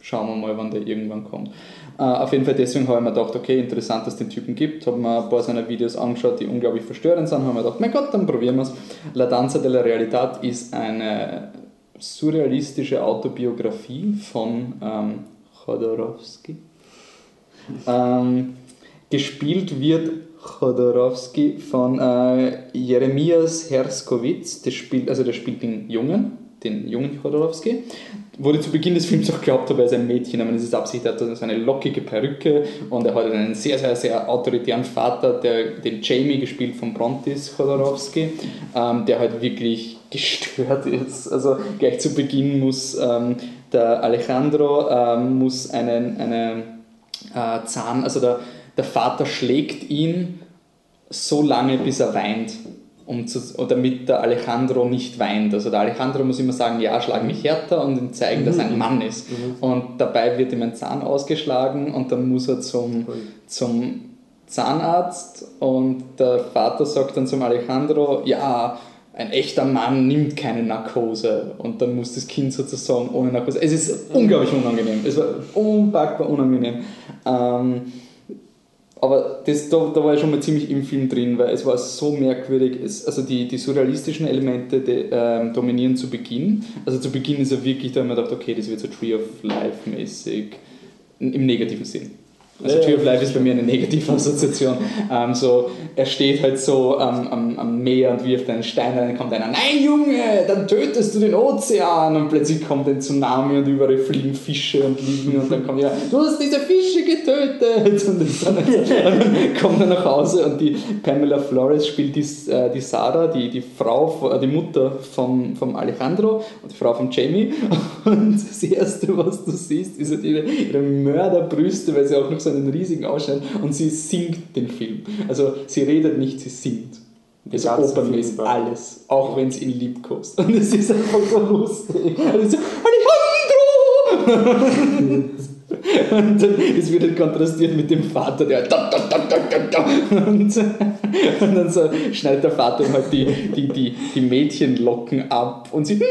schauen wir mal, wann der irgendwann kommt. Äh, auf jeden Fall deswegen habe ich mir gedacht, okay, interessant, dass es den Typen gibt. Habe mir ein paar seiner Videos angeschaut, die unglaublich verstörend sind. Habe mir gedacht, mein Gott, dann probieren wir es. La Danza della Realidad ist eine surrealistische Autobiografie von ähm, Chodorowski ähm, gespielt wird Chodorowski von äh, Jeremias Herskowitz, der spielt, also der spielt den Jungen, den jungen Chodorowski. Ich zu Beginn des Films auch geglaubt habe, er ein Mädchen, aber das ist Absicht, er hat so eine lockige Perücke und er hat einen sehr, sehr, sehr autoritären Vater, der, den Jamie gespielt von Brontis Chodorowski, ähm, der halt wirklich gestört ist. Also gleich zu Beginn muss ähm, der Alejandro ähm, muss einen, eine äh, Zahn, also der, der Vater schlägt ihn so lange, bis er weint. Um zu, damit der Alejandro nicht weint. Also der Alejandro muss immer sagen, ja, schlag mich härter und ihm zeigen, dass er ein Mann ist. Und dabei wird ihm ein Zahn ausgeschlagen und dann muss er zum, zum Zahnarzt und der Vater sagt dann zum Alejandro, ja, ein echter Mann nimmt keine Narkose und dann muss das Kind sozusagen ohne Narkose. Es ist unglaublich unangenehm. Es war unpackbar unangenehm. Ähm, aber das, da, da war ich schon mal ziemlich im Film drin, weil es war so merkwürdig. Es, also die, die surrealistischen Elemente die, ähm, dominieren zu Beginn. Also zu Beginn ist er wirklich, da haben wir gedacht, okay, das wird so Tree of Life mäßig, im negativen Sinn. Also Tree of Life ist bei mir eine negative Assoziation. Ähm, so, er steht halt so ähm, am, am Meer und wirft einen Stein rein, dann kommt einer, nein Junge, dann tötest du den Ozean. Und plötzlich kommt ein Tsunami und überall fliegen Fische und liegen und dann kommt ja, du hast diese Fische getötet. Und dann, kommt er nach Hause und die Pamela Flores spielt die, äh, die Sarah, die, die Frau, äh, die Mutter vom, vom Alejandro und die Frau von Jamie. Und das erste, was du siehst, ist halt ihre, ihre Mörderbrüste, weil sie auch noch so einen riesigen Ausschnitt und sie singt den Film. Also sie redet nicht, sie singt. Das ist ganze opernmäßig alles, auch wenn es ihn liebkost. Und es ist einfach so lustig. Und so, Alejandro! Und dann, es wird halt kontrastiert mit dem Vater, der da, da, da, da, da, da. Und, und dann so schneidet der Vater halt die, die, die, die Mädchenlocken ab und sie, no!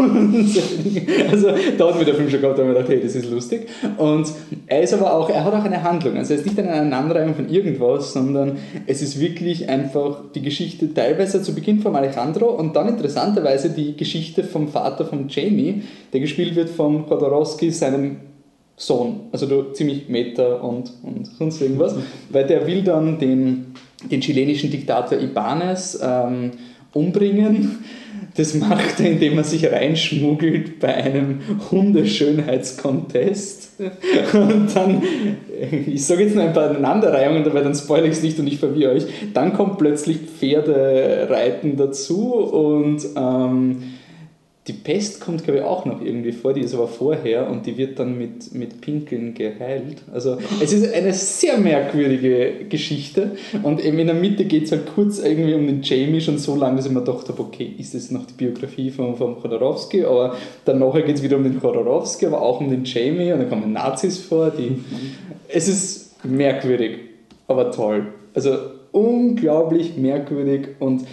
Also da hat mir der Film schon gehabt, da habe ich gedacht, hey, das ist lustig. Und er ist aber auch, er hat auch eine Handlung. Also er ist nicht eine Aneinanderreihung von irgendwas, sondern es ist wirklich einfach die Geschichte teilweise zu Beginn von Alejandro und dann interessanterweise die Geschichte vom Vater von Jamie, der gespielt wird von Chodorowski, seinem Sohn. Also du, ziemlich Meta und, und sonst irgendwas. Weil der will dann den, den chilenischen Diktator Ibanez ähm, umbringen. Das macht er, indem er sich reinschmuggelt bei einem Hundeschönheitskontest. Und dann, ich sage jetzt noch ein paar Aneinanderreihungen, dabei dann spoilere ich es nicht und ich verwirre euch. Dann kommt plötzlich Pferdereiten dazu und ähm, die Pest kommt, glaube ich, auch noch irgendwie vor, die ist aber vorher und die wird dann mit, mit Pinkeln geheilt. Also es ist eine sehr merkwürdige Geschichte und eben in der Mitte geht es halt kurz irgendwie um den Jamie schon so lange, dass ich mir gedacht habe, okay, ist das noch die Biografie von, von Chodorowski, aber dann nachher geht es wieder um den Chodorowski, aber auch um den Jamie und dann kommen Nazis vor. Die, es ist merkwürdig, aber toll. Also unglaublich merkwürdig und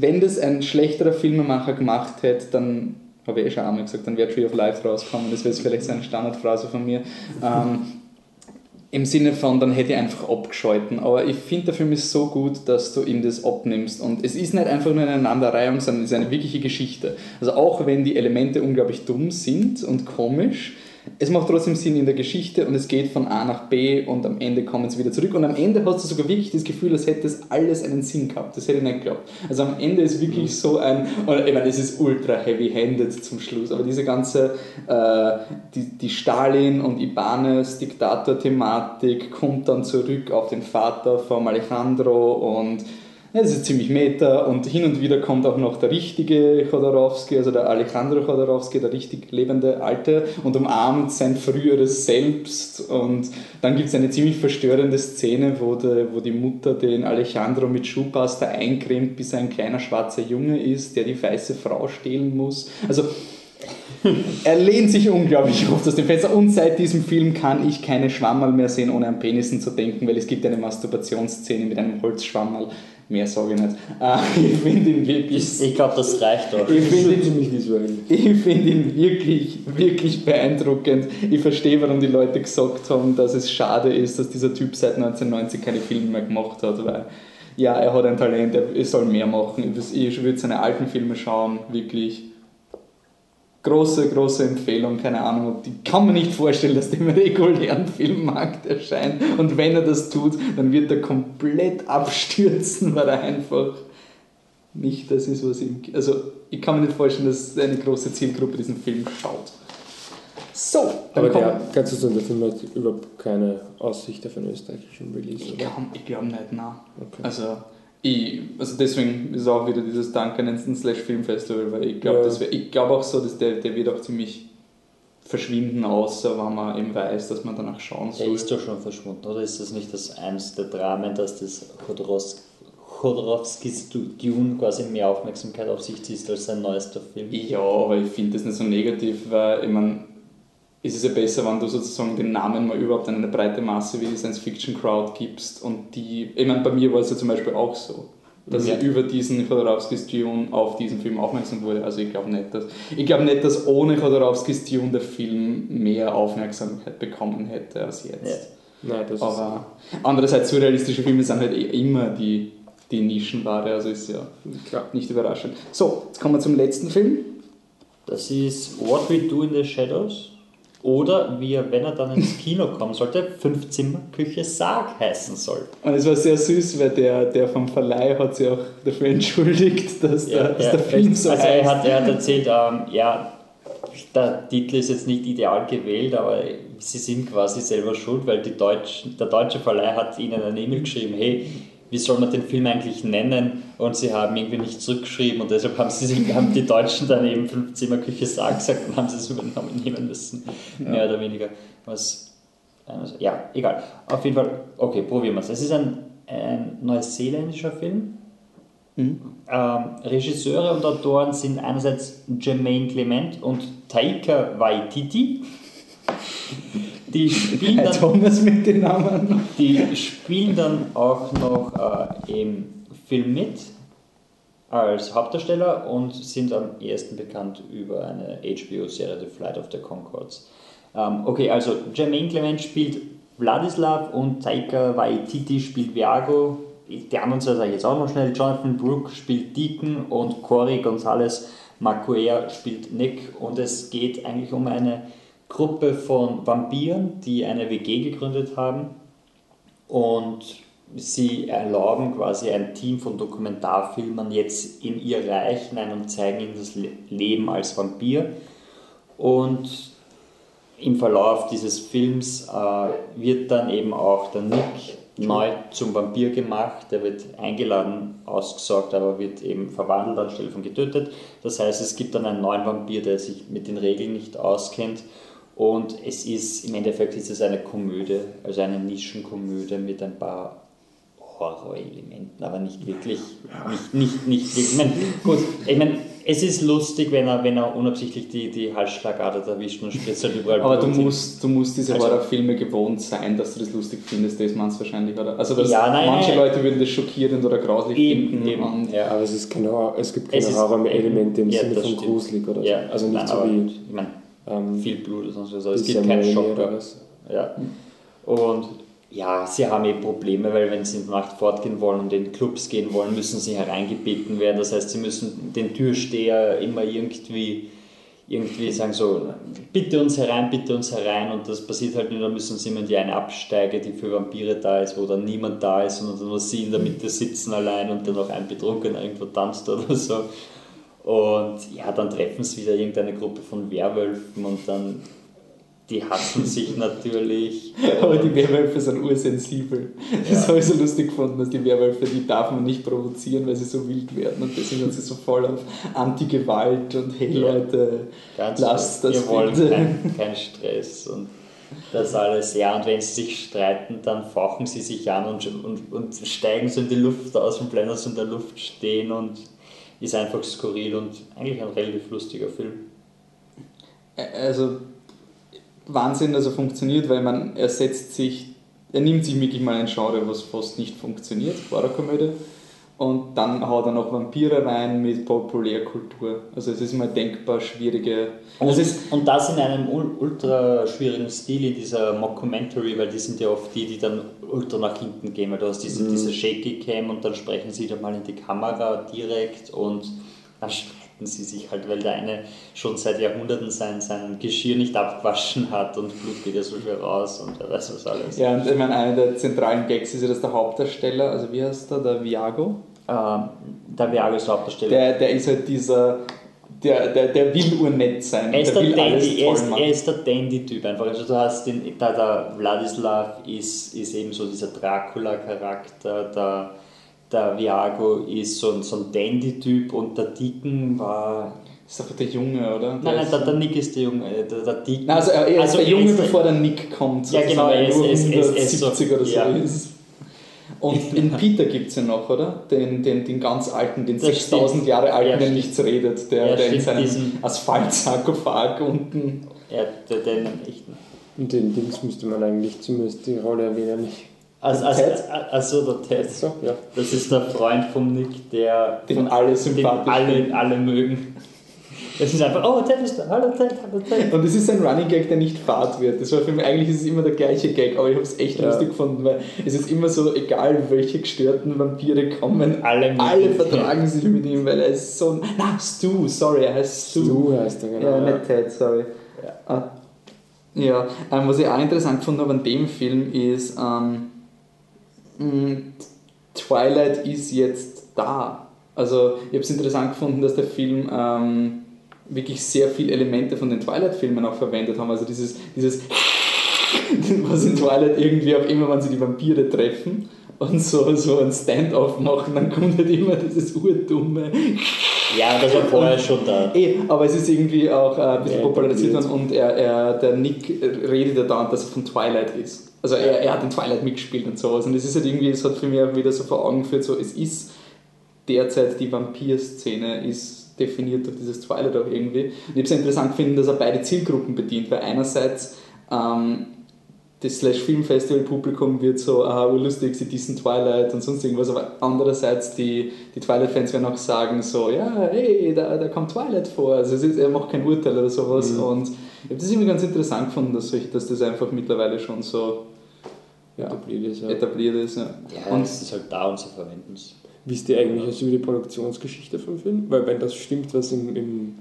wenn das ein schlechterer Filmemacher gemacht hätte, dann habe ich eh schon einmal gesagt, dann wäre Tree of Life rausgekommen. Das wäre vielleicht so eine Standardphrase von mir. Ähm, Im Sinne von, dann hätte ich einfach abgeschalten. Aber ich finde, der Film ist so gut, dass du ihm das abnimmst. Und es ist nicht einfach nur eine Aneinanderreihung, sondern es ist eine wirkliche Geschichte. Also auch wenn die Elemente unglaublich dumm sind und komisch, es macht trotzdem Sinn in der Geschichte und es geht von A nach B und am Ende kommen sie wieder zurück und am Ende hast du sogar wirklich das Gefühl, als hätte das alles einen Sinn gehabt. Das hätte ich nicht geglaubt. Also am Ende ist wirklich so ein, ich meine, es ist ultra heavy-handed zum Schluss, aber diese ganze, äh, die, die Stalin und Ibanez Diktator-Thematik kommt dann zurück auf den Vater von Alejandro und ja, das ist ziemlich meta und hin und wieder kommt auch noch der richtige Chodorowski, also der Alejandro Chodorowski, der richtig lebende Alte und umarmt sein früheres Selbst und dann gibt es eine ziemlich verstörende Szene, wo, de, wo die Mutter den Alejandro mit Schuhpasta eincremt, bis er ein kleiner schwarzer Junge ist, der die weiße Frau stehlen muss. Also er lehnt sich unglaublich oft aus dem Fenster und seit diesem Film kann ich keine Schwammerl mehr sehen, ohne an Penissen zu denken, weil es gibt eine Masturbationsszene mit einem Holzschwammerl. Mehr sage ich nicht. Äh, ich finde ihn wirklich. Ich glaube, das reicht auch. Ich finde ihn, ziemlich visuell. ich find ihn wirklich, wirklich beeindruckend. Ich verstehe, warum die Leute gesagt haben, dass es schade ist, dass dieser Typ seit 1990 keine Filme mehr gemacht hat, weil ja, er hat ein Talent, er soll mehr machen. Ich würde seine alten Filme schauen, wirklich große, große Empfehlung, keine Ahnung, die kann man nicht vorstellen, dass der im regulären Filmmarkt erscheint. Und wenn er das tut, dann wird er komplett abstürzen, weil er einfach nicht das ist, was ihm. Also, ich kann mir nicht vorstellen, dass eine große Zielgruppe diesen Film schaut. So, dann Aber der, kannst du sagen, der Film hat überhaupt keine Aussicht auf einen österreichischen Release, Ich oder? glaube ich glaub nicht, nein. Okay. Also, ich, also deswegen ist auch wieder dieses Duncan Slash Filmfestival, weil ich glaube Ja. ich glaub auch so, dass der, der wird auch ziemlich verschwinden, außer wenn man eben weiß, dass man danach schauen Er soll. ist doch schon verschwunden, oder ist das nicht das eins der Dramen, dass das Chodorowski, Chodorowskis Dune quasi mehr Aufmerksamkeit auf sich zieht als sein neuester Film. Ja, aber ich finde das nicht so negativ, weil ich meine, ist es ja besser, wenn du sozusagen den Namen mal überhaupt an eine breite Masse wie die Science-Fiction-Crowd gibst und die, ich meine, bei mir war es ja zum Beispiel auch so, dass Ja. ich über diesen Chodorowskis Dune auf diesen Film aufmerksam wurde. Also ich glaube nicht, dass ich glaube nicht, dass ohne Chodorowskis Dune der Film mehr Aufmerksamkeit bekommen hätte als jetzt. Nein, das Aber andererseits surrealistische Filme sind halt eh immer die, die Nischenware, also ist ja klar. nicht überraschend. So, jetzt kommen wir zum letzten Film. Das ist What We Do in the Shadows. Oder wie er, wenn er dann ins Kino kommen sollte, Fünfzimmerküche Sarg heißen soll. Und es war sehr süß, weil der, der vom Verleih hat sich auch dafür entschuldigt, dass, der, dass der Film so also heißt. er hat, er hat erzählt, ähm, ja, der Titel ist jetzt nicht ideal gewählt, aber sie sind quasi selber schuld, weil die Deutschen, der deutsche Verleih hat ihnen eine E-Mail geschrieben, hey, wie soll man den Film eigentlich nennen? Und sie haben irgendwie nicht zurückgeschrieben und deshalb haben, sie, haben die Deutschen dann eben Fünfzimmerküche Sarg gesagt und haben sie es übernommen nehmen müssen, mehr oder weniger. Was, also, ja, egal. Auf jeden Fall, okay, probieren wir es. Es ist ein, ein neuseeländischer Film. Ähm, Regisseure und Autoren sind einerseits Jermaine Clement und Taika Waititi. Die spielen dann, Thomas mit den Namen. die spielen dann auch noch äh, im Film mit als Hauptdarsteller und sind am ehesten bekannt über eine HBO-Serie The Flight of the Concords. Ähm, okay, also Jermaine Clement spielt Vladislav und Taika Waititi spielt Viago. Die anderen zwei sage ich jetzt auch noch schnell. Jonathan Brooke spielt Deacon und Corey Gonzalez Macuer spielt Nick. Und es geht eigentlich um eine Gruppe von Vampiren, die eine WG gegründet haben. Und sie erlauben quasi ein Team von Dokumentarfilmern jetzt in ihr Reich hinein und zeigen ihnen das Le- Leben als Vampir. Und im Verlauf dieses Films äh, wird dann eben auch der Nick neu zum Vampir gemacht. Der wird eingeladen, ausgesorgt, aber wird eben verwandelt anstelle von getötet. Das heißt, es gibt dann einen neuen Vampir, der sich mit den Regeln nicht auskennt. Und es ist im Endeffekt ist es eine Komödie, also eine Nischenkomödie mit ein paar Horrorelementen, aber nicht wirklich, nicht, nicht, nicht wirklich. Ich meine, gut, ich meine, es ist lustig, wenn er, wenn er unabsichtlich die, die Halsschlagader erwischt und spritzt halt überall Aber du musst, du musst diese Also- Horrorfilme gewohnt sein, dass du das lustig findest, das meinst du wahrscheinlich, oder? Also dass Ja, nein, manche nein. Leute würden das schockierend oder grauslich Eben, finden. eben, und ja. Aber es, ist genau, es gibt keine Horror-Elemente im Ja, Sinne von stimmt. gruselig oder so. Ja, Also nicht nein, so aber wie Ich meine, ähm, viel Blut sonst was. aber Es gibt keinen was. Ja. Und ja, sie haben eben Probleme, weil wenn sie in der Nacht fortgehen wollen und in Clubs gehen wollen, müssen sie hereingebeten werden. Das heißt, sie müssen den Türsteher immer irgendwie, irgendwie sagen so, bitte uns herein, bitte uns herein. Und das passiert halt nur, dann müssen sie immer in die eine Absteige, die für Vampire da ist, wo dann niemand da ist, sondern nur sie in der Mitte sitzen allein und dann noch ein Betrunkener irgendwo tanzt oder so. Und ja, dann treffen sie wieder irgendeine Gruppe von Werwölfen und dann, die hassen sich natürlich. Aber die Werwölfe sind ursensibel. Das habe ich so lustig gefunden, dass die Werwölfe, die darf man nicht provozieren, weil sie so wild werden. Und deswegen sind sie so voll auf Anti-Gewalt und hey Ja. Leute, Ganz lasst das Wir wollen keinen kein Stress und das alles. Ja, und wenn sie sich streiten, dann fauchen sie sich an und, und, und steigen so in die Luft aus und bleiben so in der Luft stehen und ist einfach skurril und eigentlich ein relativ lustiger Film. also Wahnsinn, dass er funktioniert, weil man er setzt sich, er nimmt sich wirklich mal ein Genre, was fast nicht funktioniert, Horrorkomödie, und dann haut er noch Vampire rein mit Populärkultur. Also es ist mal denkbar schwierige. Und, Also und das in einem ul- ultra schwierigen Stil, in dieser Mockumentary, weil die sind ja oft die, die dann ultra nach hinten gehen, weil du hast diese, diese Shaky Cam und dann sprechen sie dann mal in die Kamera direkt und dann streiten sie sich halt, weil der eine schon seit Jahrhunderten sein, sein Geschirr nicht abgewaschen hat und Blut geht ja so viel raus und wer weiß was alles. ja, und ich meine, einer der zentralen Gags ist ja, dass der Hauptdarsteller, also wie heißt der, der Viago, Ähm, der Viago ist Hauptdarsteller. der, der ist halt dieser, der, der, der will urnett sein. Er ist, der der Dandy, er, ist, er ist der Dandy-Typ einfach. Also du hast den, da der Vladislav ist, ist eben so dieser Dracula-Charakter, der, der Viago ist so, ein- so ein Dandy-Typ und der Deacon war... Das ist einfach der Junge, oder? Nein, nein, der, der Nick ist der Junge. Der, der Deacon, Nein, also er ist Also der er Junge, ist der- bevor der Nick kommt. Ja, genau, sozusagen, er ist- er ist- ist- ist so- 170 oder so ja. ist. Und in Peter gibt es ja noch, oder? Den, den, den ganz alten, den Das 6000 Jahre alten, Ja, der nichts redet, der, Ja, der in seinem Asphaltsarkophag unten. Ja, der, den echten. Und den Dings müsste man eigentlich zumindest die Rolle erwähnen. Also, also, Ted? also der Ted. So, ja. Das ist der Freund von Nick, der Den von alle den sympathisch alle, finden. alle mögen. Es ist einfach, oh, Ted ist da, hallo Ted, hallo Ted. Und es ist ein Running Gag, der nicht fad wird. Das war für mich, eigentlich ist es immer der gleiche Gag, aber ich habe es echt Ja. lustig gefunden, weil es ist immer so, egal welche gestörten Vampire kommen, Alle alle vertragen sich mit ihm, weil er ist so. Na, Stu, sorry, er heißt Stu. Stu heißt er, genau. Ja, ja. nicht Ted, sorry. Ja, ja ähm, was ich auch interessant gefunden habe an dem Film ist, ähm, Twilight ist jetzt da. Also ich habe es interessant gefunden, dass der Film ähm, wirklich sehr viele Elemente von den Twilight-Filmen auch verwendet haben. Also dieses, dieses was in Twilight irgendwie auch immer, wenn sie die Vampire treffen und so, so ein Stand-off machen, dann kommt halt immer dieses urdumme Ja, das war vorher schon da. Eh, aber es ist irgendwie auch äh, ein bisschen Ja, popularisiert worden und er, er, der Nick redet ja dauernd, dass er von Twilight ist. Also er, er hat in Twilight mitgespielt und sowas. Und es ist halt irgendwie, es hat für mich auch wieder so vor Augen geführt, so es ist derzeit die Vampir-Szene ist definiert durch dieses Twilight auch irgendwie. Und ich habe es interessant gefunden, dass er beide Zielgruppen bedient, weil einerseits ähm, das Slash Film Festival Publikum wird so, aha, lustig, sie diesen Twilight und sonst irgendwas, aber andererseits die, die Twilight-Fans werden auch sagen so, ja, hey, da, da kommt Twilight vor, also ist, er macht kein Urteil oder sowas Mhm. und ich habe das immer ganz interessant gefunden, dass, solch, dass das einfach mittlerweile schon so Ja, etabliert ist, ja. etabliert ist. Ja. Ja, Und es ist halt da und sie verwenden es. Wisst ihr eigentlich was über die Produktionsgeschichte vom Film? Weil wenn das stimmt, was im, im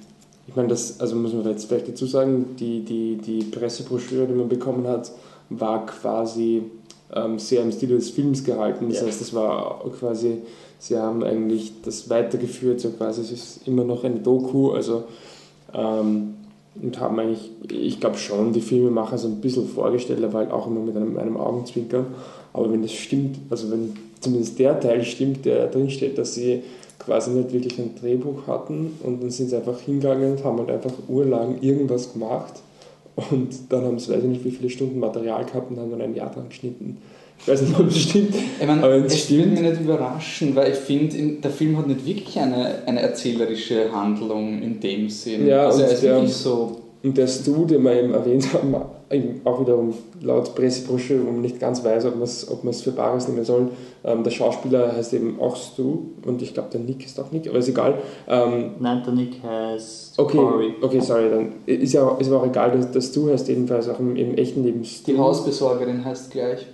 ich meine, das, also muss man jetzt vielleicht dazu sagen, die, die, die Pressebroschüre, die man bekommen hat, war quasi ähm, sehr im Stil des Films gehalten. Das Ja. heißt, das war quasi, sie haben eigentlich das weitergeführt, so quasi, es ist immer noch eine Doku, also ähm, und haben eigentlich, ich glaube schon, die Filmemacher so ein bisschen vorgestellt, aber halt auch immer mit einem, einem Augenzwinkern. Aber wenn das stimmt, also wenn zumindest der Teil stimmt, der drin steht, dass sie quasi nicht wirklich ein Drehbuch hatten und dann sind sie einfach hingegangen und haben halt einfach urlang irgendwas gemacht und dann haben sie, weiß ich nicht, wie viele Stunden Material gehabt und haben dann ein Jahr dran geschnitten. Ich weiß nicht, ob es stimmt. Ich meine, Aber es stimmt- würde mich nicht überraschen, weil ich finde, der Film hat nicht wirklich eine, eine erzählerische Handlung in dem Sinn. Ja, also er ist wirklich so. Und der Stu, den wir eben erwähnt haben, eben auch wiederum laut Pressebroschüre, wo man nicht ganz weiß, ob man es ob man's für Bares nehmen soll. Ähm, der Schauspieler heißt eben auch Stu und ich glaube, der Nick ist auch Nick, aber ist egal. Ähm, Nein, der Nick heißt okay, Corey. okay, sorry, dann ist ja auch, ist aber auch egal, dass der Stu heißt jedenfalls auch im, im echten Leben Stu. Die Hausbesorgerin heißt gleich.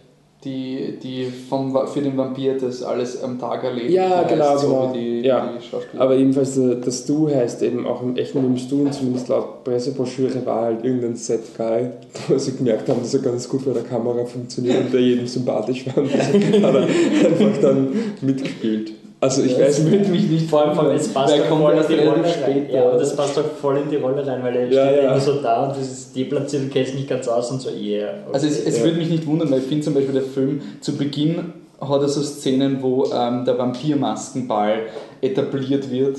Die, die vom, für den Vampir das alles am Tag erledigt. Ja, genau, heißt so genau. die, Ja. die. Aber jedenfalls, der, der Stu heißt eben auch im echten Leben Stu und zumindest laut Pressebroschüre war halt irgendein Set-Guy, wo sie gemerkt haben, dass er ganz gut vor der Kamera funktioniert und der jedem sympathisch war und hat er einfach dann mitgespielt. Also ich weiß das würde mich nicht Vor allem, allem es passt doch kommt voll in die Rolle rein. Ja, ja. aber das passt doch voll in die Rolle rein, weil er Ja, steht ja. immer so da und das ist deplatziert und kennt nicht ganz aus und so, yeah. okay. Also es, es Ja. würde mich nicht wundern, weil ich finde zum Beispiel der Film zu Beginn hat er so Szenen, wo ähm, der Vampirmaskenball etabliert wird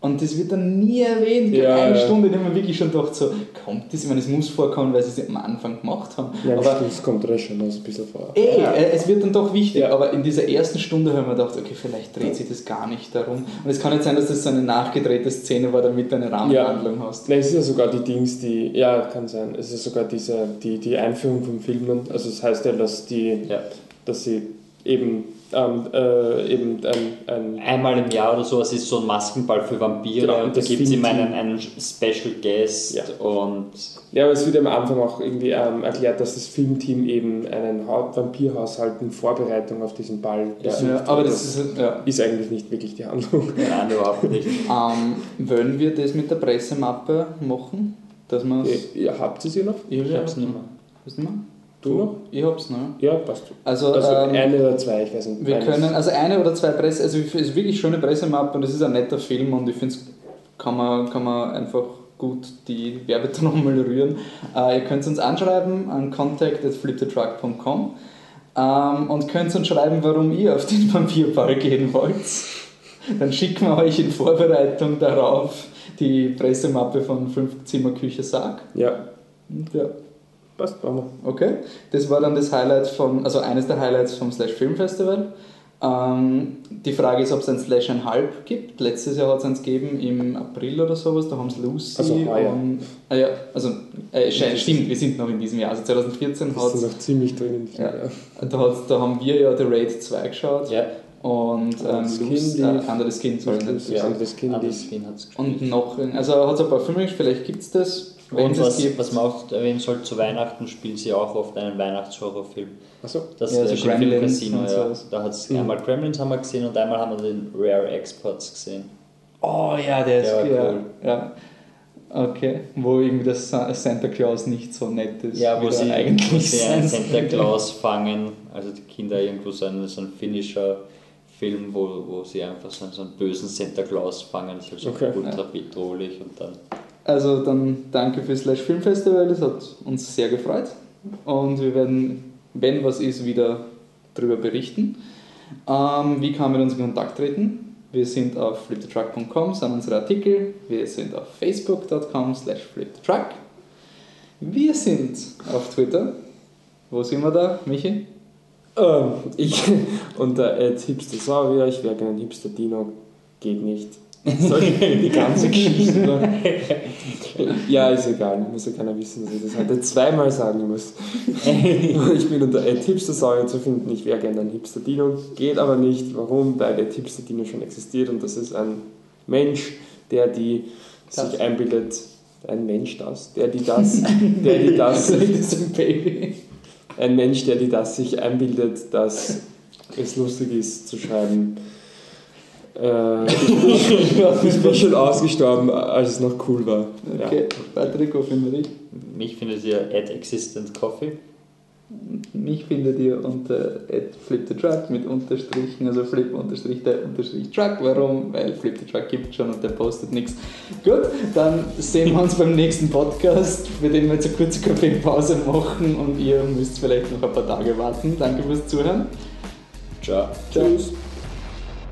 und das wird dann nie erwähnt. Ja, eine ja. Stunde, haben wir wirklich schon gedacht, so, kommt das? Ich meine, es muss vorkommen, weil sie es am Anfang gemacht haben. Ja, aber das kommt da schon ein bisschen vor. eh, Ja. äh, es wird dann doch wichtig, Ja. aber in dieser ersten Stunde haben wir gedacht, okay, vielleicht dreht sich das gar nicht darum. Und es kann nicht sein, dass das so eine nachgedrehte Szene war, damit du eine Rahmenhandlung hast. Nein, es ist ja sogar die Dings, die, ja, kann sein, es ist sogar diese, die, die Einführung vom Film, dann. also das heißt ja, dass die, Ja. dass sie eben, ähm, äh, eben ein, ein Einmal im Jahr oder sowas ist so ein Maskenball für Vampire Genau, und da gibt es immer einen, einen Special Guest Ja. und Ja, aber es wird am Anfang auch irgendwie ähm, erklärt, dass das Filmteam eben einen Ha- Vampirhaushalt in Vorbereitung auf diesen Ball Ja. besucht. Ja, aber das ist, ja. ist eigentlich nicht wirklich die Handlung. nein, überhaupt nicht. Ähm, wollen wir das mit der Pressemappe machen? Dass man Okay, Ihr habt ihr sie noch? Ich Ich hab's nicht mehr. Hast du noch? Du noch? Ich hab's noch. Ja, passt. Also, Also ähm, eine oder zwei, ich weiß nicht. wir können, also eine oder zwei Presse, also es ist wirklich schöne Pressemappe und es ist ein netter Film und ich finde, kann man, kann man einfach gut die Werbetrommel rühren. Äh, ihr könnt uns anschreiben an contact.fliptetruck.com ähm, und könnt uns schreiben, warum ihr auf den Vampirball gehen wollt. Dann schicken wir euch in Vorbereitung darauf die Pressemappe von 5 Zimmer Küche Sarg. Ja, Und ja, Passt, machen wir. Okay. Das war dann das Highlight vom, also eines der Highlights vom Slash Film Festival. Ähm, die Frage ist, ob es ein Slash ein Halb gibt. Letztes Jahr hat es eins gegeben im April oder sowas, da haben sie Lucy Also und. Ah ja, also äh, stimmt, wir sind noch in diesem Jahr. Also 2014 Das hat ist noch ziemlich drin. Ja. da, da haben wir ja The Raid 2 geschaut Ja, und ähm, Lucy, Kind äh, lief. anderes Kind, sorry, nicht. Ja. hat es Und noch, also hat es ein paar Filme, vielleicht gibt es das. Und es was, was man auch erwähnen sollte, zu Weihnachten spielen sie auch oft einen Weihnachtshorrorfilm. Achso. Das Ja, ist so im und ja. Da hat's Mhm. einmal Gremlins haben wir gesehen und einmal haben wir den Rare Exports gesehen. Oh ja, der, Der ist war ja, cool. ja. Okay, wo irgendwie das Sa- Santa Claus nicht so nett ist. Ja, wo sie, eigentlich sie einen Santa. Claus fangen, also die Kinder irgendwo so ein, so ein finnischer Film, wo, wo sie einfach so einen, so einen bösen Santa Claus fangen, das ist halt so Okay. ultra bedrohlich und dann Also dann danke fürs Slash Film Festival, das hat uns sehr gefreut. Und wir werden, wenn was ist, wieder darüber berichten. Ähm, wie kann man mit uns in Kontakt treten? Wir sind auf flipthetruck.com, sind unsere Artikel. Wir sind auf facebook.com slash flipthetruck. Wir sind auf Twitter. Wo sind wir da, Michi? Ähm, ich unter Ed Hipstersaurier, ich wäre gerne ein Hipster Dino, geht nicht. Soll ich die ganze Geschichte? Ja, ist egal, muss ja keiner wissen, dass ich das heute zweimal sagen muss. Ich bin unter Ed Hipstersaurier zu finden, ich wäre gerne ein Hipster Dino, geht aber nicht. Warum? Weil Ed Hipster Dino schon existiert und das ist ein Mensch, der die Das. sich einbildet, ein Mensch das, der die das, der die das ein Mensch, der die das sich einbildet, dass es lustig ist zu schreiben. Äh, ich bin schon ausgestorben, als es noch cool war. Okay, Patrick, wo finden wir dich? mich findet ihr at Existent Coffee. Mich findet ihr unter flip the truck mit Unterstrichen, also flip unterstrich der unterstrich truck. Warum? Weil flip the truck gibt schon und der postet nichts. Gut, dann sehen wir uns beim nächsten Podcast, bei dem wir jetzt eine kurze Kaffeepause machen und ihr müsst vielleicht noch ein paar Tage warten. Danke fürs Zuhören. Ciao. Tschüss.